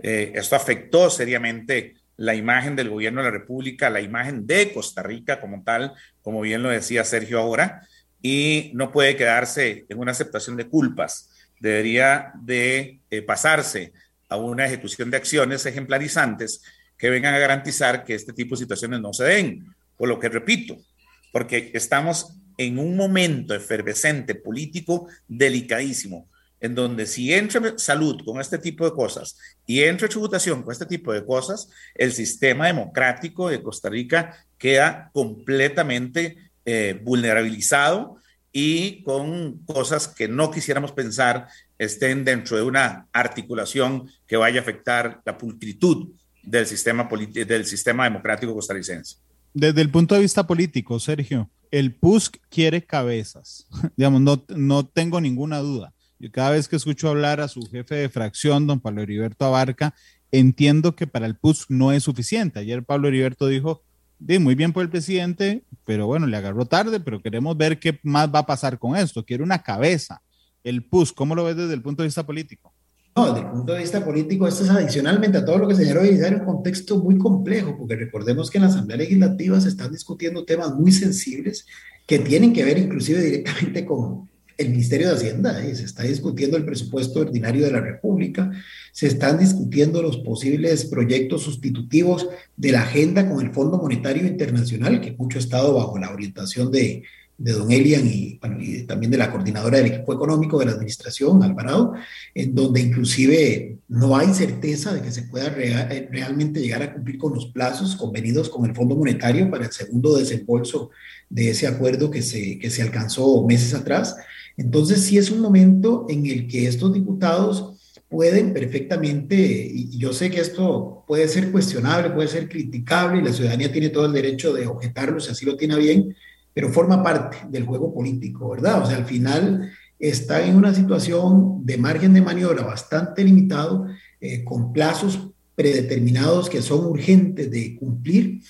Eh, esto afectó seriamente la imagen del gobierno de la República, la imagen de Costa Rica como tal, como bien lo decía Sergio ahora, y no puede quedarse en una aceptación de culpas. Debería de pasarse a una ejecución de acciones ejemplarizantes que vengan a garantizar que este tipo de situaciones no se den. Por lo que repito, porque estamos en un momento efervescente político delicadísimo, en donde si entra salud con este tipo de cosas y entra tributación con este tipo de cosas, el sistema democrático de Costa Rica queda completamente eh, vulnerabilizado y con cosas que no quisiéramos pensar estén dentro de una articulación que vaya a afectar la pulcritud del sistema, del sistema democrático costarricense. Desde el punto de vista político, Sergio, el PUSC quiere cabezas. [laughs] Digamos, no, no tengo ninguna duda. Yo cada vez que escucho hablar a su jefe de fracción, don Pablo Heriberto Abarca, entiendo que para el PUSC no es suficiente. Ayer Pablo Heriberto dijo, muy bien por el presidente, pero bueno, le agarró tarde, pero queremos ver qué más va a pasar con esto. Quiere una cabeza. El PUSC, ¿cómo lo ves desde el punto de vista político? No, desde el punto de vista político, esto es adicionalmente a todo lo que señaló Belisario, un contexto muy complejo, porque recordemos que en la Asamblea Legislativa se están discutiendo temas muy sensibles que tienen que ver inclusive directamente con el Ministerio de Hacienda, y se está discutiendo el presupuesto ordinario de la República, se están discutiendo los posibles proyectos sustitutivos de la agenda con el Fondo Monetario Internacional, que mucho ha estado bajo la orientación de, de don Elian y, también de la coordinadora del equipo económico de la administración, Alvarado, en donde inclusive no hay certeza de que se pueda eh, realmente llegar a cumplir con los plazos convenidos con el Fondo Monetario para el segundo desembolso de ese acuerdo que se, que se alcanzó meses atrás. Entonces sí es un momento en el que estos diputados pueden perfectamente, y yo sé que esto puede ser cuestionable, puede ser criticable, y la ciudadanía tiene todo el derecho de objetarlo si así lo tiene bien, pero forma parte del juego político, ¿verdad? O sea, al final está en una situación de margen de maniobra bastante limitado, eh, con plazos predeterminados que son urgentes de cumplir,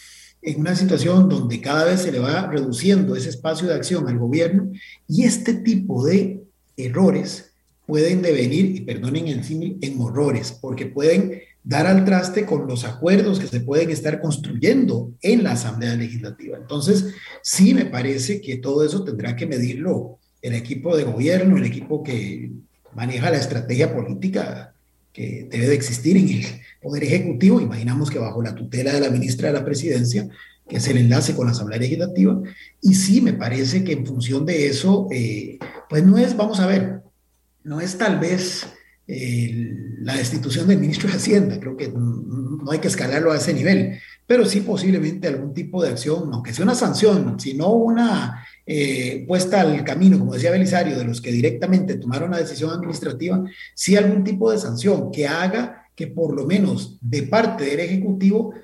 en una situación donde cada vez se le va reduciendo ese espacio de acción al gobierno y este tipo de errores pueden devenir, y perdonen el símil, en horrores, porque pueden dar al traste con los acuerdos que se pueden estar construyendo en la Asamblea Legislativa. Entonces, sí me parece que todo eso tendrá que medirlo el equipo de gobierno, el equipo que maneja la estrategia política que debe de existir en el Poder Ejecutivo. Imaginamos que bajo la tutela de la ministra de la Presidencia, que es el enlace con la Asamblea Legislativa. Y sí, me parece que en función de eso, eh, pues no es, vamos a ver, no es tal vez la destitución del ministro de Hacienda. Creo que no hay que escalarlo a ese nivel, pero sí posiblemente algún tipo de acción, aunque sea una sanción, sino una eh, puesta al camino, como decía Belisario, de los que directamente tomaron la decisión administrativa, sí algún tipo de sanción que haga que por lo menos de parte del Ejecutivo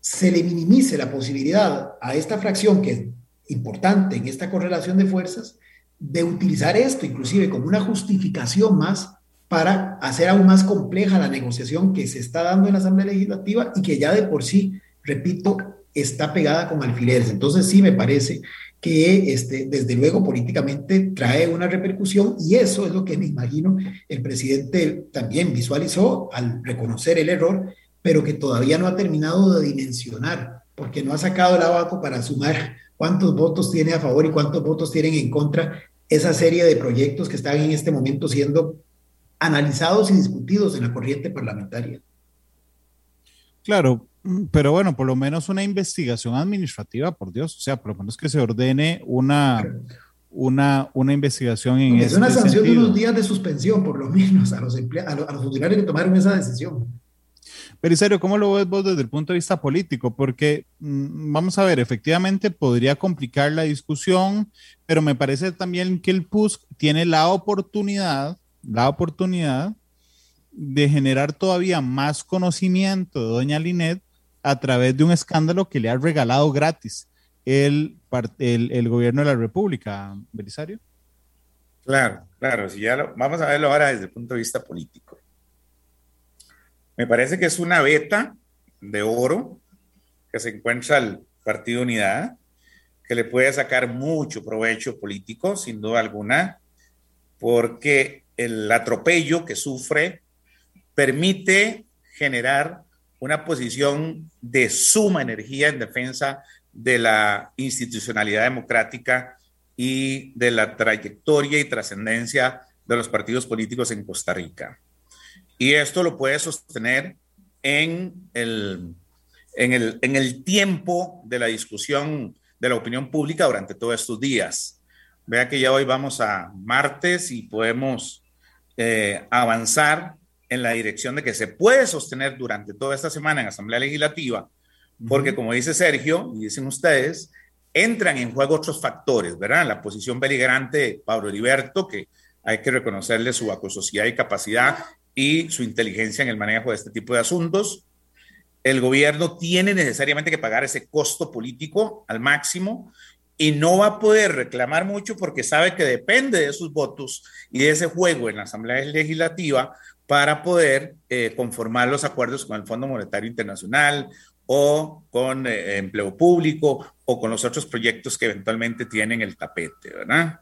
se le minimice la posibilidad a esta fracción que es importante en esta correlación de fuerzas de utilizar esto inclusive como una justificación más para hacer aún más compleja la negociación que se está dando en la Asamblea Legislativa y que ya de por sí, repito, está pegada con alfileres. Entonces sí me parece que este, desde luego políticamente trae una repercusión y eso es lo que me imagino el presidente también visualizó al reconocer el error, pero que todavía no ha terminado de dimensionar, porque no ha sacado el abaco para sumar cuántos votos tiene a favor y cuántos votos tienen en contra esa serie de proyectos que están en este momento siendo analizados y discutidos en la corriente parlamentaria. Claro, pero bueno, por lo menos una investigación administrativa, por Dios, o sea, por lo menos que se ordene una, una, una investigación en Es una sanción de unos días de suspensión, por lo menos, a los, a los, funcionarios que tomaron esa decisión. Belisario, ¿cómo lo ves vos desde el punto de vista político? Porque mm, vamos a ver, efectivamente podría complicar la discusión, pero me parece también que el PUSC tiene la oportunidad, la oportunidad de generar todavía más conocimiento de doña Linet a través de un escándalo que le ha regalado gratis el, el, gobierno de la República, Belisario. Claro, claro, si ya vamos a verlo ahora desde el punto de vista político. Me parece que es una beta de oro que se encuentra el Partido Unidad, que le puede sacar mucho provecho político, sin duda alguna, porque el atropello que sufre permite generar una posición de suma energía en defensa de la institucionalidad democrática y de la trayectoria y trascendencia de los partidos políticos en Costa Rica. Y esto lo puede sostener en el, en el, en el tiempo de la discusión de la opinión pública durante todos estos días. Vea que ya hoy vamos a martes y podemos eh, avanzar en la dirección de que se puede sostener durante toda esta semana en Asamblea Legislativa, porque como dice Sergio y dicen ustedes, entran en juego otros factores, ¿verdad? La posición beligerante de Pablo Heriberto, que hay que reconocerle su acosociedad y capacidad y su inteligencia en el manejo de este tipo de asuntos. El gobierno tiene necesariamente que pagar ese costo político al máximo y no va a poder reclamar mucho porque sabe que depende de sus votos y de ese juego en la Asamblea Legislativa para poder eh, conformar los acuerdos con el Fondo Monetario Internacional o con eh, empleo público o con los otros proyectos que eventualmente tienen el tapete, ¿verdad?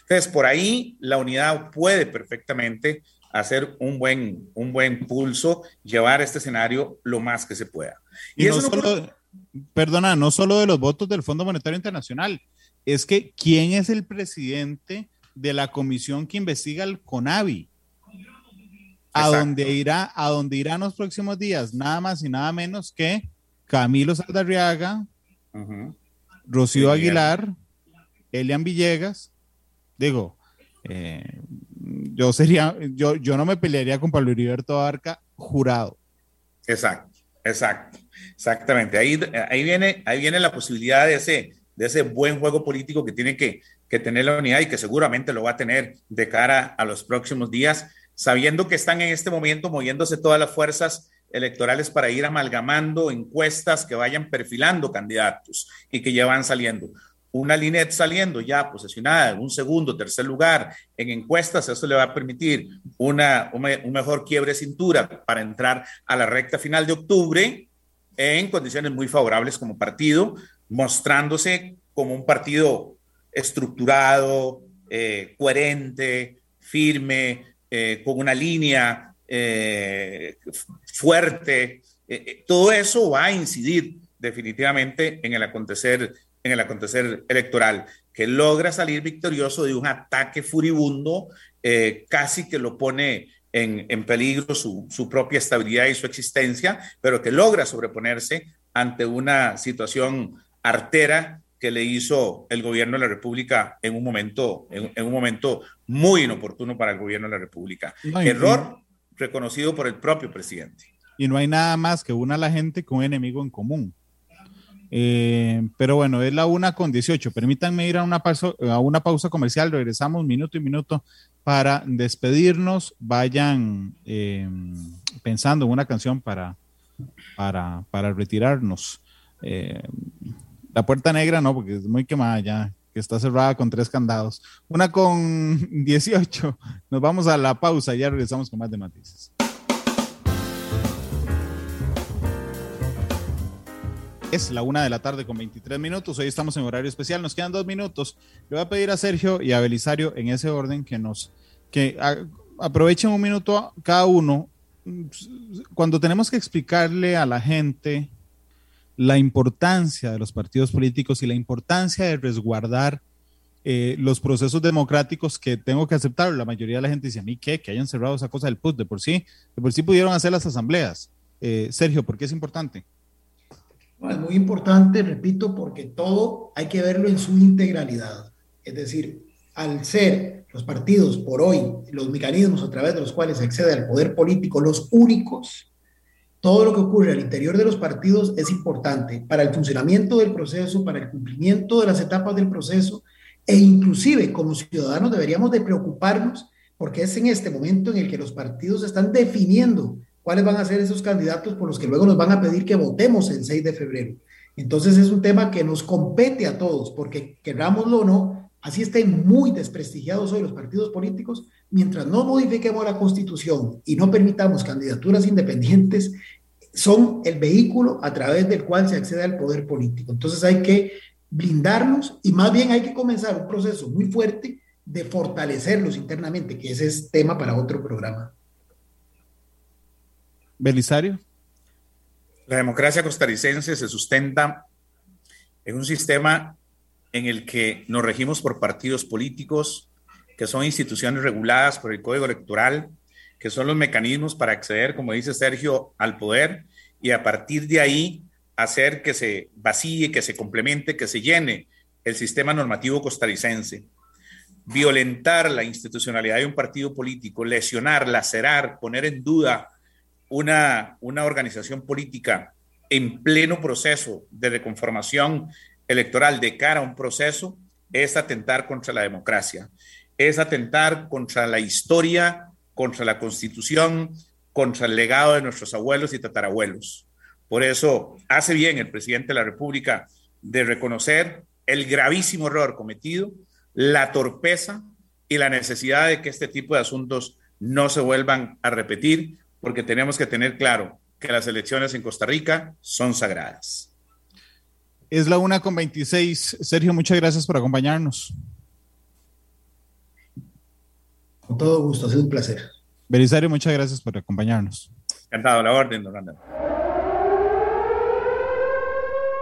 Entonces, por ahí la unidad puede perfectamente hacer un buen, un buen pulso, llevar este escenario lo más que se pueda. Y, eso no perdona, no solo de los votos del Fondo Monetario Internacional, es que ¿quién es el presidente de la comisión que investiga el CONAVI? a dónde irá, a dónde irá en los próximos días, nada más y nada menos que Camilo Saldarriaga, Rocío Aguilar, Elian Villegas. Digo, eh, yo sería, yo, yo no me pelearía con Pablo Heriberto Arca jurado. Exacto, exacto, exactamente. Ahí, ahí, viene, ahí viene la posibilidad de ese, de ese buen juego político que tiene que, que tener la unidad y que seguramente lo va a tener de cara a los próximos días sabiendo que están en este momento moviéndose todas las fuerzas electorales para ir amalgamando encuestas que vayan perfilando candidatos y que ya van saliendo. Una Linet saliendo ya posesionada en un segundo, tercer lugar en encuestas, eso le va a permitir una, un mejor quiebre cintura para entrar a la recta final de octubre en condiciones muy favorables como partido, mostrándose como un partido estructurado, eh, coherente, firme, eh, con una línea eh, fuerte. Todo eso va a incidir definitivamente en el acontecer, en el acontecer electoral, que logra salir victorioso de un ataque furibundo, casi que lo pone en, en peligro su, su, propia estabilidad y su existencia, pero que logra sobreponerse ante una situación artera que le hizo el gobierno de la República en un momento, en, un momento muy inoportuno para el gobierno de la República. Error reconocido por el propio presidente. Y no hay nada más que una a la gente con un enemigo en común. Eh, pero bueno, es la una con 18. Permítanme ir a una, pausa, a una pausa comercial. Regresamos minuto y minuto para despedirnos. Vayan eh, pensando en una canción para, para, para retirarnos. Eh, la puerta negra no, porque es muy quemada ya, que está cerrada con tres candados. Una con 18. Nos vamos a la pausa, ya regresamos con más de matices. Es la una de la tarde con 23 minutos. Hoy estamos en horario especial. Nos quedan dos minutos. Le voy a pedir a Sergio y a Belisario en ese orden que nos que aprovechen un minuto cada uno. Cuando tenemos que explicarle a la gente la importancia de los partidos políticos y la importancia de resguardar eh, los procesos democráticos que tengo que aceptar. La mayoría de la gente dice, a mí qué, que hayan cerrado esa cosa del PUT, de por sí, de por sí pudieron hacer las asambleas. Eh, Sergio, ¿por qué es importante? Es muy importante, repito, porque todo hay que verlo en su integralidad. Es decir, al ser los partidos por hoy, los mecanismos a través de los cuales se accede al poder político, los únicos, todo lo que ocurre al interior de los partidos es importante para el funcionamiento del proceso, para el cumplimiento de las etapas del proceso e inclusive como ciudadanos deberíamos de preocuparnos porque es en este momento en el que los partidos están definiendo cuáles van a ser esos candidatos por los que luego nos van a pedir que votemos el 6 de febrero. Entonces es un tema que nos compete a todos, porque querámoslo o no, así estén muy desprestigiados hoy los partidos políticos, mientras no modifiquemos la constitución y no permitamos candidaturas independientes, son el vehículo a través del cual se accede al poder político. Entonces hay que blindarnos y más bien hay que comenzar un proceso muy fuerte de fortalecerlos internamente, que ese es tema para otro programa. Belisario. La democracia costarricense se sustenta en un sistema en el que nos regimos por partidos políticos, que son instituciones reguladas por el Código Electoral, que son los mecanismos para acceder, como dice Sergio, al poder y a partir de ahí hacer que se vacíe, que se complemente, que se llene el sistema normativo costarricense violentar la institucionalidad de un partido político, lesionar, lacerar, poner en duda una, una organización política en pleno proceso de reconformación electoral de cara a un proceso, es atentar contra la democracia, es atentar contra la historia, contra la constitución, contra el legado de nuestros abuelos y tatarabuelos. Por eso hace bien el presidente de la República de reconocer el gravísimo error cometido la torpeza y la necesidad de que este tipo de asuntos no se vuelvan a repetir, porque tenemos que tener claro que las elecciones en Costa Rica son sagradas. Es la una con 26. Sergio, muchas gracias por acompañarnos. Con todo gusto, ha sido un placer. Belisario, muchas gracias por acompañarnos. Encantado, la orden, don Randall.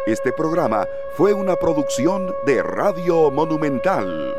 Este programa fue una producción de Radio Monumental.